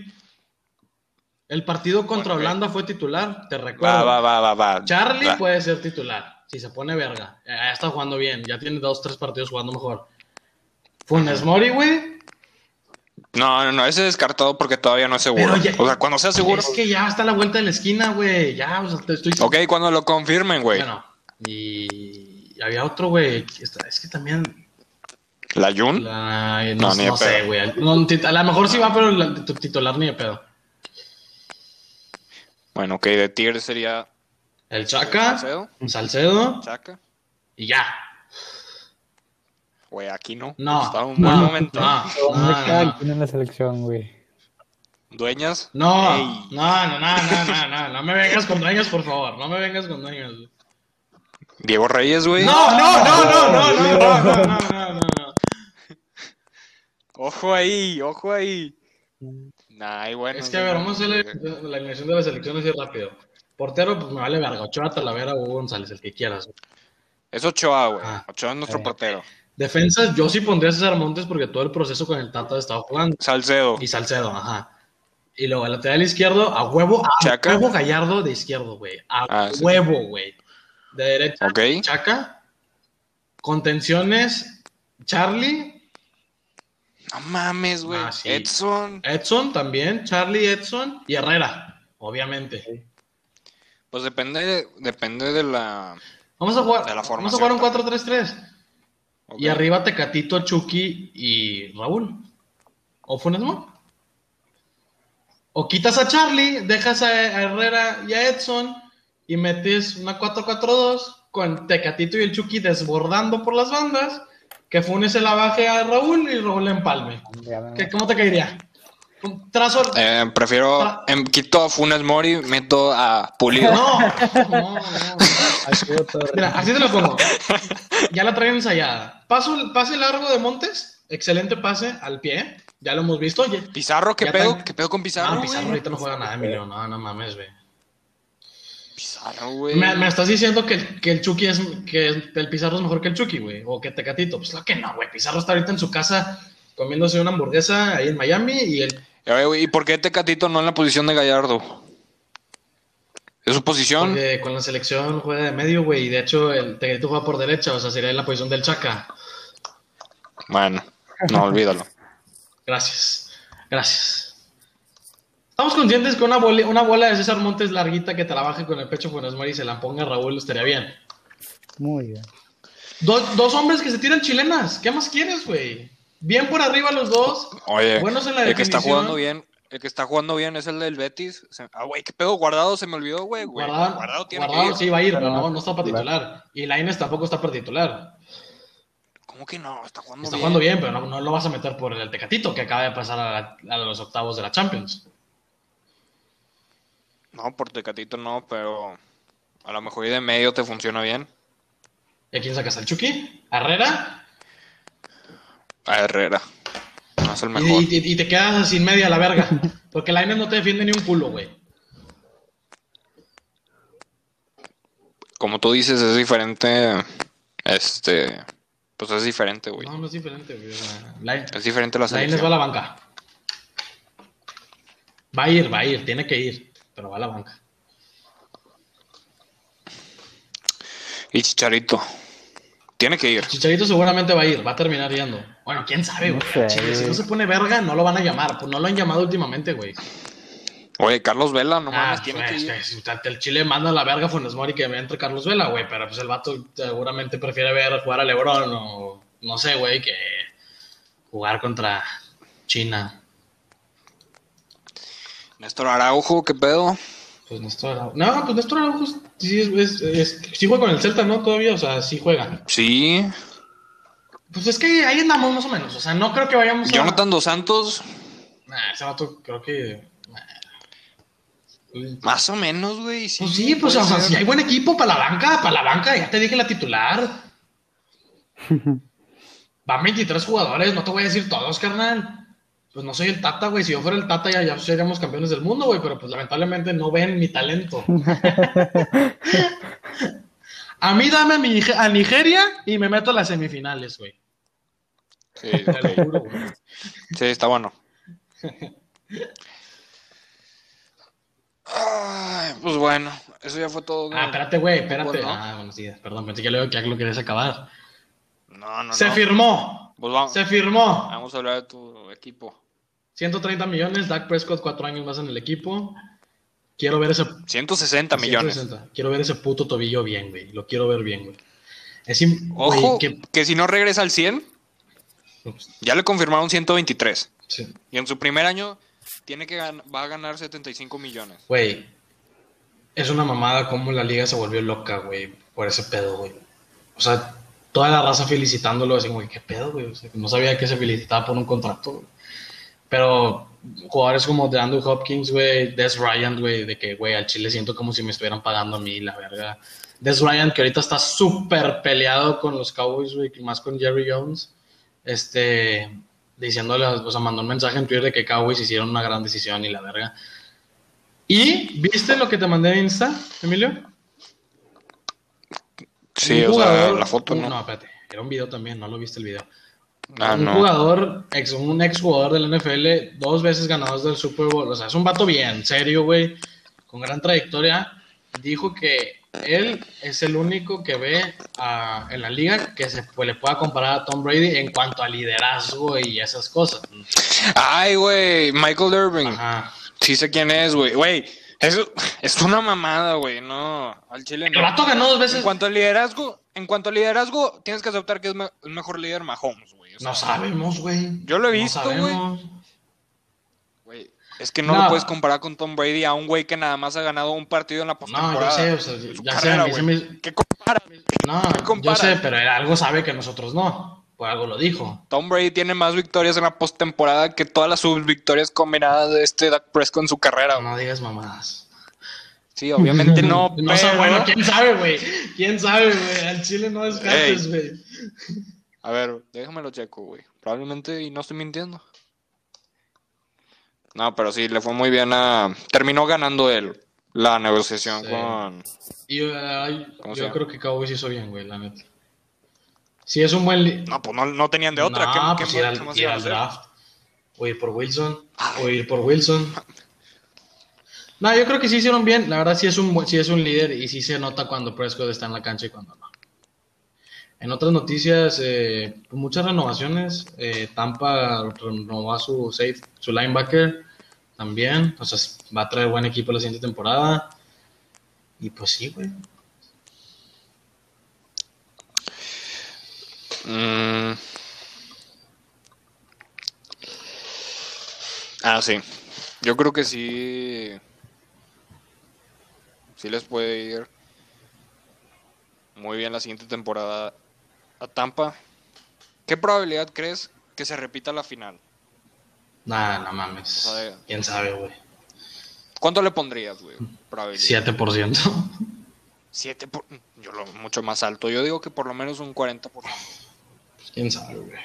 S1: El partido contra
S3: Bueno.
S1: Holanda fue titular, te recuerdo.
S3: va, va, va, va, va.
S1: Charlie
S3: Va.
S1: puede ser titular, si se pone verga. Ya está jugando bien, ya tiene dos, tres partidos jugando mejor. Funes Mori, güey.
S3: No, no, no, ese es descartado porque todavía no es seguro.
S1: Ya-
S3: o sea, cuando sea seguro.
S1: Es que ya está a la vuelta de la esquina, güey. Ya, o sea, te estoy
S3: Ok, cuando lo confirmen, güey.
S1: Bueno, y había otro, güey. Es que también.
S3: ¿La Jun?
S1: La- no
S3: No, ni de
S1: no sé,
S3: pedo.
S1: güey. No, a lo mejor sí va, pero la- tu titular ni de pedo.
S3: Bueno, ok, de Tigres sería
S1: El Chaca,
S3: Salcedo,
S1: un Salcedo
S3: Chaca.
S1: y ya.
S3: Güey, aquí no.
S1: No,
S3: Está en un
S1: no,
S3: buen momento.
S1: no,
S2: ¿Dónde
S1: no, no.
S2: quién en la selección, güey?
S3: Dueñas.
S1: No,
S3: Ey.
S1: no, no, no, no, no, no, no me vengas con dueños, por favor, no me vengas con dueños.
S3: Diego Reyes, güey.
S1: No, no, no, no, no, no, no, no, no, no, no.
S3: Ojo ahí, ojo ahí. Bueno.
S1: Es que a ver, vamos a hacer la, la alineación de la selección así rápido. Portero, pues me vale verga. Ochoa, Talavera, Hugo González, el que quieras.
S3: Es Ochoa, güey.
S1: Ah.
S3: Ochoa es nuestro
S2: Eh.
S3: portero.
S1: Defensas, yo sí pondría a César Montes porque todo el proceso con el Tata estaba jugando.
S3: Salcedo.
S1: Y Salcedo, ajá. Y luego el lateral izquierdo, a huevo, a
S3: Chaca.
S1: huevo Gallardo de izquierdo, güey. A
S3: Ah, sí.
S1: huevo, güey. De derecha,
S3: Ok.
S1: Chaca. Contenciones, Charlie.
S3: No mames, güey.
S1: Ah, sí.
S3: Edson.
S1: Edson también, Charlie, Edson y Herrera, obviamente.
S3: Pues depende, depende de la.
S1: Vamos a jugar,
S3: De la
S1: vamos a jugar un
S3: formación.
S1: 4-3-3.
S3: ok.
S1: Y arriba Tecatito, Chucky y Raúl. ¿O Funes Mori? O quitas a Charlie, dejas a, a Herrera y a Edson y metes una 4-4-2 con Tecatito y el Chucky desbordando por las bandas, que Funes se la baje a Raúl y Raúl la empalme. ¿Qué- ¿Cómo te caería? Un trazo...
S3: Eh, prefiero.
S1: Tra-
S3: em, quito a Funes Mori, meto a Pulido.
S1: No, no, no. Mira, así te lo pongo. Ya la traen ensayada. Paso, pase largo de Montes. Excelente pase al pie. Ya lo hemos visto. Oye,
S3: Pizarro, ¿qué pedo? ¿Qué pedo con Pizarro?
S1: no,
S3: güey?
S1: Pizarro ahorita no juega nada, Emilio. No, no mames, güey.
S3: Pizarro, güey.
S1: Me, me estás diciendo que, el- que el Chucky es. que el Pizarro es mejor que el Chucky, güey. O que Tecatito. Pues claro que no, güey. Pizarro está ahorita en su casa comiéndose una hamburguesa ahí en Miami y el.
S3: Güey, ¿Y por qué Tecatito no en la posición de Gallardo? ¿Es su posición?
S1: porque con la selección juega de medio, güey. Y de hecho, el Tecatito juega por derecha. O sea, sería en la posición del Chaca.
S3: Bueno, no, olvídalo.
S1: Gracias. Gracias. Estamos conscientes que una, bola- una bola de César Montes larguita que te la baje con el pecho Funes Mori y se la ponga a Raúl estaría bien.
S2: Muy bien.
S1: Dos, dos hombres que se tiran chilenas. ¿Qué más quieres, güey? Bien por arriba los dos.
S3: Oye,
S1: Buenos en la
S3: el que está jugando bien, el que está jugando bien es el del Betis. Ah, güey, qué pedo, guardado se me olvidó, güey. güey.
S1: Guardado,
S3: Guardado tiene
S1: Guardado
S3: que ir.
S1: sí va a ir, pero no,
S2: no
S1: está para titular. Y Lainez tampoco está para titular.
S3: ¿Cómo que no? Está jugando
S1: Está
S3: bien.
S1: jugando bien, pero no, no lo vas a meter por el Tecatito que acaba de pasar a, la- a los octavos de la Champions.
S3: No, por Tecatito no, pero a lo mejor y de medio te funciona bien.
S1: ¿Y a quién sacas? ¿Al Chucky? ¿A Herrera?
S3: A Herrera. No es el
S1: Y,
S3: mejor.
S1: y- y te quedas sin media la verga. Porque Lainez no te defiende ni un culo, güey.
S3: Como tú dices, es diferente. Este. Pues es diferente, güey.
S1: No, no es diferente, güey.
S3: Es diferente la
S1: Lainez va a
S3: selección.
S1: la banca. Va a ir, va a ir, tiene que ir, pero va a la banca.
S3: Y Chicharito. Tiene que ir.
S1: Chicharito seguramente va a ir, va a terminar yendo. Bueno, quién sabe,
S2: No
S1: güey.
S2: sé,
S1: si no se pone verga, no lo van a llamar. Pues no lo han llamado últimamente, güey.
S3: Oye, Carlos Vela, no
S1: Ah,
S3: mames, tiene
S1: pues,
S3: que ir.
S1: el Chile manda a la verga a Funes Mori que entre Carlos Vela, güey. Pero pues el vato seguramente prefiere ver jugar a Lebron o no sé, güey, que jugar contra China.
S3: Néstor Araujo, ¿qué pedo?
S1: Pues Néstor Araujo. No, pues Néstor Araujo sí, es, es- es- sí juega con el Celta, ¿no? Todavía, o sea, sí juega.
S3: Sí.
S1: Pues es que ahí andamos más o menos. O sea, no creo que vayamos a.
S3: Jonathan Dos Santos,
S1: Nah, ese vato creo que. nah.
S3: más o menos, güey. Sí,
S1: Pues sí, pues o sea, si hay buen equipo para la banca, para la banca, ya te dije la titular. Van 23 jugadores, no te voy a decir todos, carnal. Pues no soy el Tata, güey. Si yo fuera el Tata ya, ya seríamos campeones del mundo, güey. Pero pues lamentablemente no ven mi talento. a mí dame a, mi, a Nigeria y me meto a las semifinales, güey.
S3: Sí,
S1: juro, güey.
S3: Sí, está bueno. Ay, pues bueno, eso ya fue todo.
S1: Ah, espérate, güey, espérate.
S3: No.
S1: Ah, bueno, sí, perdón, pensé que lo, que lo querías acabar.
S3: No, no,
S1: Se
S3: no.
S1: firmó,
S3: Pues vamos,
S1: se firmó.
S3: vamos a hablar de tu equipo.
S1: 130 millones, Dak Prescott cuatro años más en el equipo. Quiero ver ese
S3: 160 millones.
S1: 160. Quiero ver ese puto tobillo bien, güey. Lo quiero ver bien, güey. Es im-
S3: Ojo,
S1: güey, que
S3: que... si no regresa al 100, Ya le confirmaron 123.
S1: Sí.
S3: Y en su primer año tiene que gan- va a ganar 75 millones.
S1: Güey, es una mamada cómo la liga se volvió loca, güey, por ese pedo, güey. O sea, toda la raza felicitándolo, así como, ¿qué pedo, güey? O sea, no sabía que se felicitaba por un contrato, güey. Pero jugadores como DeAndre Hopkins, güey, Des Bryant, güey, de que, güey, al Chile siento como si me estuvieran pagando a mí, la verga. Des Bryant, que ahorita está súper peleado con los Cowboys, güey, más con Jerry Jones, este, diciéndole, o sea, mandó un mensaje en Twitter de que Cowboys hicieron una gran decisión y la verga. ¿Y viste lo que te mandé en Insta, Emilio?
S3: Sí,
S1: Un
S3: o sea, la foto
S1: un-
S3: no.
S1: No, espérate, era un video también, no lo viste el video.
S3: Ah,
S1: un
S3: no.
S1: jugador, ex, un ex jugador del NFL, dos veces ganador del Super Bowl, o sea, es un vato bien, serio, güey, con gran trayectoria, dijo que él es el único que ve a- en la liga que se pues, le pueda comparar a Tom Brady en cuanto a liderazgo y esas cosas.
S3: Ay, güey, Michael Irving.
S1: Ajá.
S3: Sí sé quién es, güey. Güey, eso es una mamada, güey. No, al Chile
S1: El
S3: no.
S1: vato ganó dos veces.
S3: En cuanto al liderazgo, en cuanto al liderazgo, tienes que aceptar que es me- el mejor líder Mahomes, güey. O sea,
S1: No sabemos, güey.
S3: Yo lo he
S1: No
S3: visto,
S1: sabemos.
S3: güey, Es que no,
S1: No.
S3: lo puedes comparar con Tom Brady a un güey que nada más ha ganado un partido en la
S1: No,
S3: postemporada.
S1: yo sé, o sea, ya sé,
S3: carrera,
S1: a
S3: güey.
S1: me-
S3: ¿Qué compara?
S1: No,
S3: ¿Qué
S1: yo sé, pero él algo sabe que nosotros no. Por algo lo dijo.
S3: Tom Brady tiene más victorias en la postemporada que todas las subvictorias combinadas de este Dak Prescott en su carrera.
S1: No digas mamadas.
S3: Sí, obviamente no,
S1: No sé,
S3: pero-
S1: bueno, quién sabe, güey. Quién sabe, güey. Al Chile no descartes,
S3: Ey.
S1: güey.
S3: A ver, déjame lo checo, güey. Probablemente, y no estoy mintiendo. No, pero sí, le fue muy bien a... Terminó ganando él la negociación
S1: Sí.
S3: con...
S1: Y yo, ay,
S3: ¿Cómo se
S1: yo creo que Cowboys hizo bien, güey, la neta. Si es un buen.
S3: No, pues no, no tenían de otra.
S1: No,
S3: ¿Qué,
S1: pues
S3: qué
S1: ir al, ir al draft. O ir por Wilson. O ir por Wilson. No, yo creo que sí hicieron bien. La verdad, sí es un, sí es un líder y sí se nota cuando Prescott está en la cancha y cuando no. En otras noticias, eh, muchas renovaciones. Eh, Tampa renovó a su safe, su linebacker también. O sea, va a traer buen equipo la siguiente temporada. Y pues sí, güey.
S3: Mm. Ah, sí. Yo creo que sí. Sí les puede ir muy bien la siguiente temporada a Tampa. ¿Qué probabilidad crees que se repita la final?
S1: Nah, no mames. ¿Quién sabe, güey?
S3: ¿Cuánto le pondrías, güey? Probabilidad.
S1: 7%.
S3: Siete por... Yo lo mucho más alto. Yo digo que por lo menos un 40%.
S1: ¿Quién sabe, güey?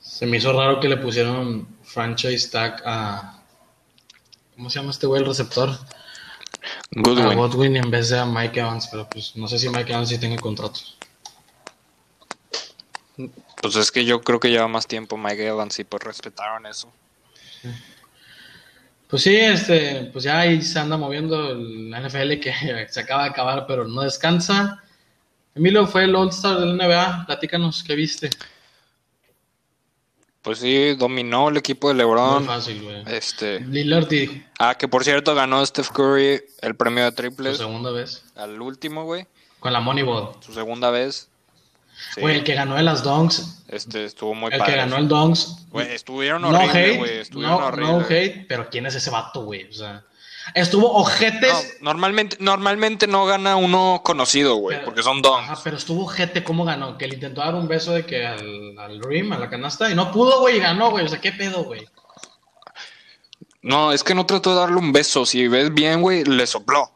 S1: Se me hizo raro que le pusieron franchise tag a. ¿Cómo se llama este güey, el receptor? A
S3: Goodwin.
S1: Godwin en vez de a Mike Evans, pero pues no sé si Mike Evans sí tiene contrato.
S3: Pues es que yo creo que lleva más tiempo Mike Evans y pues respetaron eso.
S1: Pues sí, este, pues ya ahí se anda moviendo la NFL que se acaba de acabar, pero no descansa. Emilio fue el All-Star del NBA, platícanos, ¿qué viste?
S3: Pues sí, dominó el equipo de
S1: Muy
S3: LeBron.
S1: fácil, güey.
S3: Este,
S1: Lillard y
S3: ah, que por cierto ganó Steph Curry el premio de
S1: su
S3: triples
S1: segunda vez,
S3: al último, güey.
S1: con la Moneyball.
S3: Su segunda vez. Sí,
S1: Güey, el que ganó de las Dunks,
S3: este estuvo muy
S1: el
S3: padre.
S1: que ganó el Dunks,
S3: Güey, estuvieron
S1: no
S3: horrible,
S1: hate,
S3: güey. Estuvieron
S1: no,
S3: horrible.
S1: no hate, pero ¿quién es ese vato, güey? O sea, estuvo ojetes.
S3: No, normalmente, normalmente no gana uno conocido, güey, porque son dons.
S1: Ajá, pero estuvo ojete cómo ganó, que le intentó dar un beso de que al, al rim, a la canasta, y no pudo, güey, y ganó, güey. O sea, ¿qué pedo, güey?
S3: No, es que no trató de darle un beso. Si ves bien, güey, le sopló.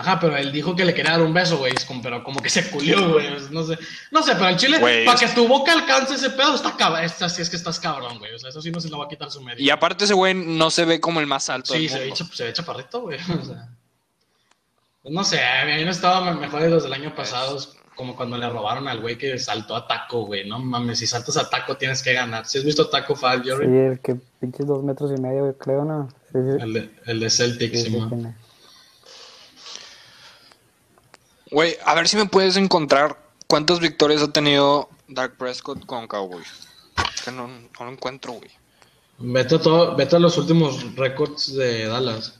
S1: Ajá, pero él dijo que le quería dar un beso, güey. Pero como que se culió, güey. No sé. No sé, pero el chile, para que tu boca alcance ese pedo, está cabrón. Sí es que estás cabrón, güey. O sea, eso sí no se lo va a quitar su medio.
S3: Y aparte ese güey no se ve como el más alto
S1: Sí,
S3: del
S1: se ve, se ve chaparrito, güey. O sea. Pues no sé, a mí no estaba mejor de los del año pasado. es Como cuando le robaron al güey que saltó a taco, güey. No mames, si saltas a taco tienes que ganar. Si has visto Taco Fall,
S2: Sí, el que pinches dos metros y medio, creo, ¿no? Sí, sí.
S1: El de, el de Celtics,
S2: Sí,
S3: Güey, a ver si me puedes encontrar cuántas victorias ha tenido Dark Prescott con Cowboys. Es que no, lo encuentro, güey.
S1: Vete a, todo, los últimos récords de Dallas.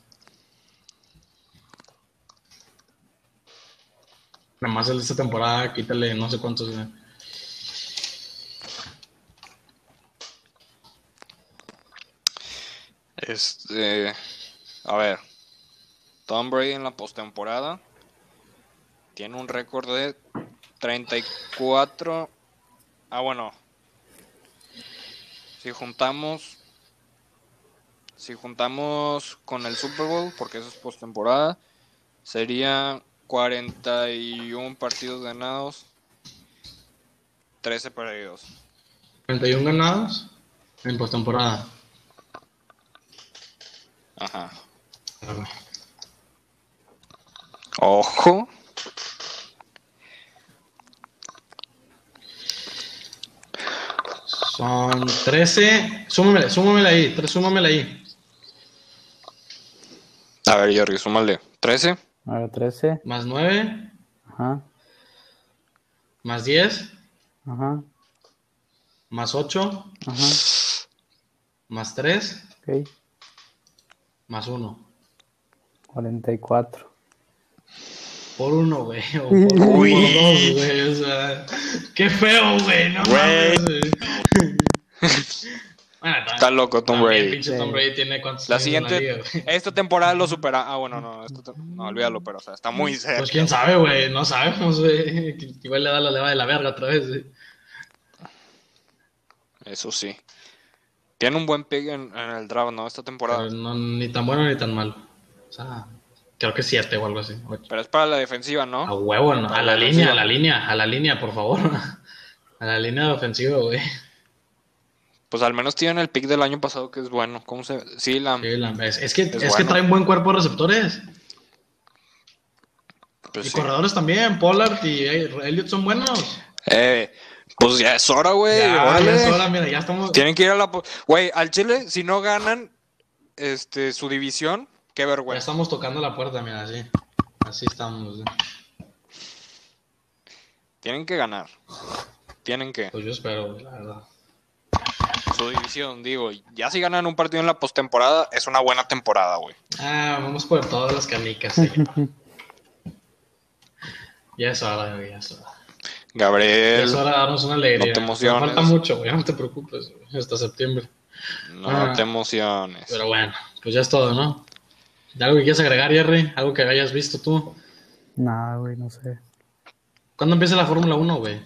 S1: Nada más el de esta temporada, quítale no sé cuántos.
S3: Este. A ver. Tom Brady en la postemporada tiene un récord de 34. Ah, bueno. Si juntamos. Si juntamos con el Super Bowl, porque eso es postemporada, sería 41 partidos ganados, 13 perdidos.
S1: 31 ganados en postemporada.
S3: Ajá. Ojo.
S1: Son 13. Súmamela, súmamela ahí. Súmamela ahí.
S3: A ver, Jorge, súmale. 13.
S2: Ahora 13.
S1: Más 9.
S2: Ajá.
S1: Más 10.
S2: Ajá.
S1: Más 8.
S2: Ajá.
S1: Más 3.
S2: Ok.
S1: Más 1.
S2: 44.
S1: Por uno, güey. O por, por
S3: Uy.
S1: dos, güey. O sea, qué feo, güey. No mames, güey. Bueno,
S3: Está loco Tom
S1: también
S3: Brady.
S1: pinche Tom. Brady tiene cuántos
S3: La
S1: años en
S3: siguiente,
S1: liga,
S3: esta temporada lo supera. Ah, bueno, no, esto te- no, olvídalo, pero o sea, está muy cerca.
S1: Pues quién sabe, güey. No sabemos, güey. Igual le da la leva de la verga otra vez, güey.
S3: Eso sí. Tiene un buen pick en, en el draft, ¿no? Esta temporada.
S1: Pero no, ni tan bueno ni tan malo. O sea, creo que 7 o algo así. ocho.
S3: Pero es para la defensiva, ¿no?
S1: A huevo, ¿no? A la
S3: la
S1: línea, a la línea, a la línea, por favor. A la línea de ofensiva, güey.
S3: Pues al menos tienen el pick del año pasado que es bueno. ¿Cómo se...? Sí, la...
S1: Sí, la- es, es que, es, que
S3: bueno.
S1: traen buen cuerpo de receptores.
S3: pues
S1: y
S3: sí.
S1: corredores también. Pollard y Elliot son buenos.
S3: Eh, pues ya es hora, güey.
S1: ya, ya es hora, mira, ya estamos.
S3: Tienen que ir a la... Güey, al Chile, si no ganan este su división, qué
S1: Ya
S3: vergüenza.
S1: estamos tocando la puerta, mira, así. Así estamos. güey.
S3: Tienen que ganar. Tienen que.
S1: Pues yo espero, la verdad.
S3: Su división, digo. Ya si ganan un partido en la postemporada, es una buena temporada, güey.
S1: Ah, vamos por todas las canicas, sí. ya es hora, güey, ya es hora. Ya
S3: Gabriel,
S1: es hora de darnos una alegría.
S3: no te emociones.
S1: Falta mucho, güey, no te preocupes, güey, hasta septiembre.
S3: no
S1: Ah.
S3: te emociones.
S1: Pero bueno, pues ya es todo, ¿no? ¿Algo que quieras agregar, Jerry? ¿Algo que hayas visto tú?
S2: Nada, güey, no sé.
S1: ¿Cuándo empieza la Fórmula 1, güey?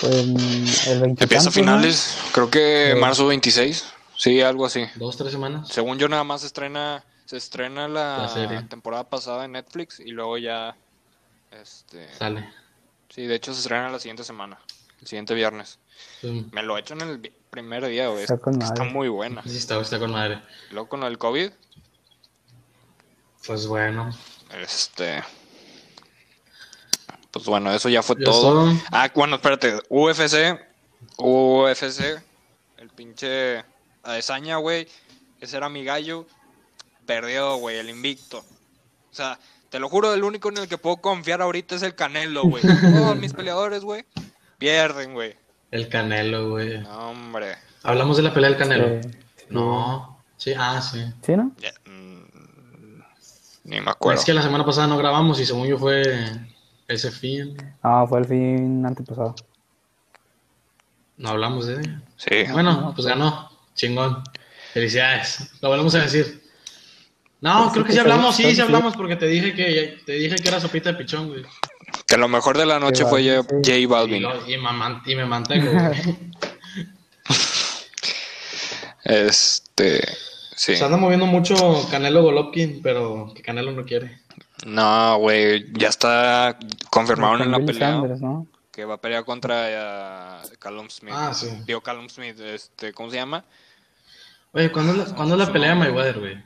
S2: Pues mm, el 20
S3: Empieza a finales, creo que
S2: Sí.
S3: marzo 26. Sí, algo así.
S1: ¿Dos, tres semanas?
S3: Según yo, nada más se estrena, se estrena la,
S1: La serie.
S3: temporada pasada en Netflix y luego ya. Este,
S1: Sale.
S3: sí, de hecho se estrena la siguiente semana, el siguiente viernes.
S1: Sí,
S3: Me lo he hecho en el primer día, güey.
S2: Está con
S3: Está
S2: madre.
S3: muy buena.
S1: sí está, está con madre.
S3: Luego con el COVID,
S1: Pues bueno.
S3: este. Pues bueno, eso ya fue
S1: Ya
S3: todo. Ah, bueno, espérate. UFC. UFC. El pinche Adesanya, güey. Ese era mi gallo. Perdió, güey, el invicto. O sea, te lo juro, el único en el que puedo confiar ahorita es el Canelo, güey. Todos mis peleadores, güey, pierden, güey.
S1: El Canelo, güey.
S3: No, hombre.
S1: Hablamos de la pelea del Canelo.
S2: Sí.
S1: No. Sí, ah, sí.
S2: ¿Sí, no?
S3: Mm, ni me acuerdo.
S1: Es que la semana pasada no grabamos y según yo fue ese fin.
S2: Ah, fue el fin antepasado.
S1: No hablamos de ella.
S3: Sí.
S1: Bueno, pues ganó. Chingón. Felicidades. Lo volvemos a decir. No,
S2: Pues
S1: creo
S2: sí,
S1: que sí hablamos,
S2: sí,
S1: sí, hablamos porque te dije que te dije que era sopita de pichón, güey.
S3: Que lo mejor de la noche fue
S2: Balvin,
S3: J,
S2: sí.
S3: J
S1: Y,
S3: Balvin.
S1: lo- y, maman- y me mantengo.
S3: Este. Sí.
S1: Se anda moviendo mucho Canelo Golovkin, pero que Canelo no quiere.
S3: No, güey. Ya está confirmaron en la pelea.
S2: Sanders, ¿no?
S3: que va a pelear contra Callum Smith.
S1: Ah, sí.
S3: Digo, Callum Smith, este, ¿cóómo se llama?
S1: Oye, ¿cuándo es la, ¿cuándo es la pelea de Mayweather, güey?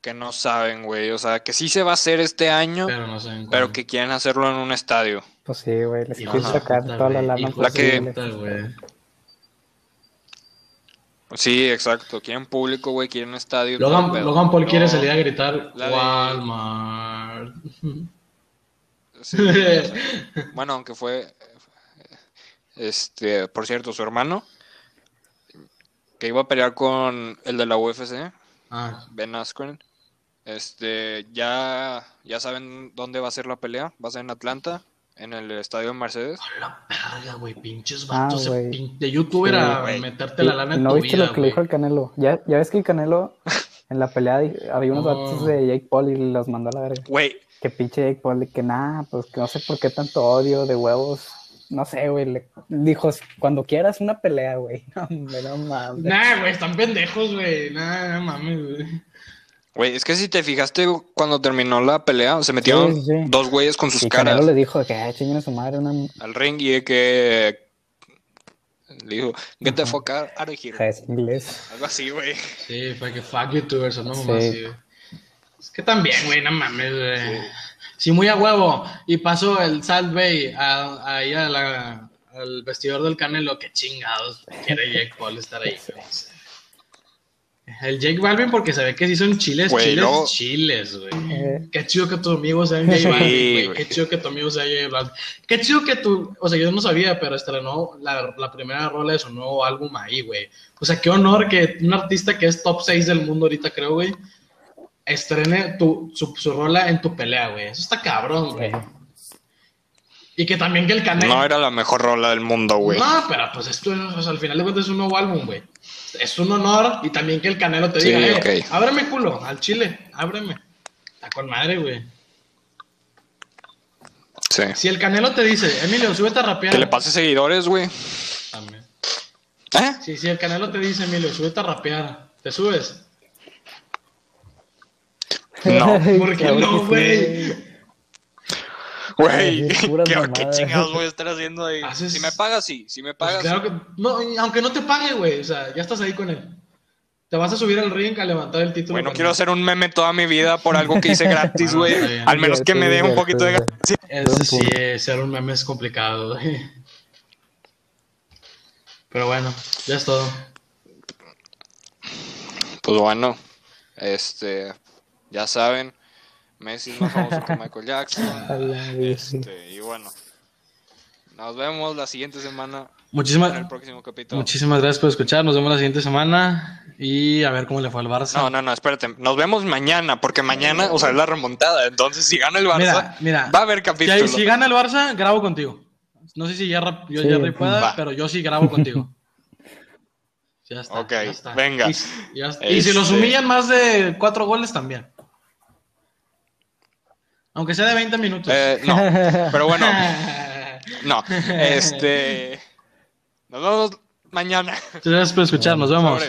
S3: Que no saben, güey. O sea, que sí se va a hacer este año, pero,
S1: no
S3: que quieren hacerlo en un estadio.
S2: Pues sí, güey, les quieren sacar toda la
S1: güey,
S2: lana
S3: La que-
S1: de
S2: posible.
S1: puta, güey.
S3: Sí, exacto. Quieren público, güey. Quieren estadio.
S1: Logan,
S3: pedo.
S1: Logan Paul quiere salir a gritar
S3: la de-
S1: Walmart.
S3: sí, o sea, bueno, aunque fue. Este, por cierto, su hermano. Que iba a pelear con el de la UFC,
S1: ah,
S3: Ben Askren. Este, ya, ya saben dónde va a ser la pelea. Va a ser en Atlanta. En el estadio de Mercedes.
S1: A la verga, güey, pinches
S2: Ah,
S1: vatos de,
S2: güey.
S1: pin- de youtuber
S2: Sí,
S1: a meterte la lana en
S2: ¿No
S1: tu
S2: viste
S1: vida,
S2: lo que le dijo el Canelo? Ya, ya ves que el Canelo en la pelea había unos
S1: No.
S2: vatos de Jake Paul y los mandó a la verga.
S3: Güey,
S2: Que pinche Jake Paul, de que nada, pues que no sé por qué tanto odio de huevos. No sé, güey. Le dijo, cuando quieras una pelea, güey. No, no mames.
S1: Nah, güey, están pendejos, güey. Nah, no mames, güey.
S3: Güey, es que si te fijaste cuando terminó la pelea, se metieron
S2: Sí, sí, sí.
S3: dos güeyes con sus
S2: Y
S3: caras
S2: Canelo le dijo que, ay, chinguen a su madre, una
S3: al ring y que le dijo, get the fuck out of here.
S2: hija de inglés.
S3: Algo así, güey.
S1: Sí, fue que fuck youtubers, no
S2: Sí.
S1: mamás, sí, güey. Es que también, güey, no mames, güey. Sí, muy a huevo. Y pasó el Salt Bay a- ahí a la- al vestidor del Canelo. Qué chingados quiere Jake Paul estar ahí, güey. El Jake Balvin porque se ve que sí son chiles,
S3: Güey,
S1: chiles, chiles, güey.
S2: Eh,
S1: Qué chido que tu amigo sea J
S3: Sí,
S1: Balvin, güey.
S3: güey.
S1: Qué chido que tu amigo sea J Balvin. Qué chido que tu... O sea, yo no sabía, pero estrenó la, la primera rola de su nuevo álbum ahí, güey. O sea, qué honor que un artista que es top 6 del mundo ahorita, creo, güey, estrene tu, su, su rola en tu pelea, güey. Eso está cabrón, güey. Y que también que el Canelo...
S3: No era la mejor rola del mundo, güey.
S1: No, pero pues esto es- o sea, al final de cuentas es un nuevo álbum, güey. Es un honor y también que el Canelo te
S3: Sí,
S1: diga, eh, ábreme culo, al chile, ábreme. Está con madre, güey.
S3: Sí.
S1: Si el Canelo te dice, Emilio, súbete a rapear.
S3: Que le pase seguidores, güey.
S1: También.
S3: ¿Eh?
S1: Sí, si el Canelo te dice, Emilio, súbete a rapear, ¿te subes?
S3: No.
S1: ¿Por qué no,
S2: sí,
S1: güey?
S3: Güey, ¿qué, chingados voy a estar haciendo ahí?
S1: Haces-
S3: Si me pagas, sí. Si me
S1: Pues
S3: pagas,
S1: claro que, no, aunque no te pague, güey, o sea, ya estás ahí con él. Te vas a subir al ring a levantar el título.
S3: Güey, no
S1: con
S3: quiero hacer un meme toda mi vida por algo que hice gratis,
S1: Bueno,
S3: güey. Al menos que me dé un poquito de ganancia.
S1: Ese sí, ser un meme es complicado, güey. Pero bueno, ya es todo.
S3: Pues bueno, este, ya saben, Messi es más famoso que Michael Jackson. Este, y bueno, nos vemos la siguiente semana en el
S1: Muchísimas,
S3: próximo capítulo.
S1: muchísimas gracias por escuchar. Nos vemos la siguiente semana y a ver cómo le fue al Barça.
S3: No, no, no, espérate. Nos vemos mañana, porque mañana, o sea, es la remontada. Entonces, si gana el Barça,
S1: Mira, mira.
S3: va a haber
S1: Si,
S3: capítulo.
S1: si gana el Barça, grabo contigo. No sé si Jerry, yo
S2: Sí,
S1: Jerry pueda,
S3: va.
S1: pero yo sí grabo contigo. Ya está.
S3: Ok,
S1: ya está.
S3: venga.
S1: Y, ya está. Y si los
S3: Este-
S1: humillan más de cuatro goles, también. Aunque sea de 20 minutos.
S3: Eh, no, pero bueno, no. Este, nos vemos mañana.
S1: Muchas gracias por escuchar. Nos vemos.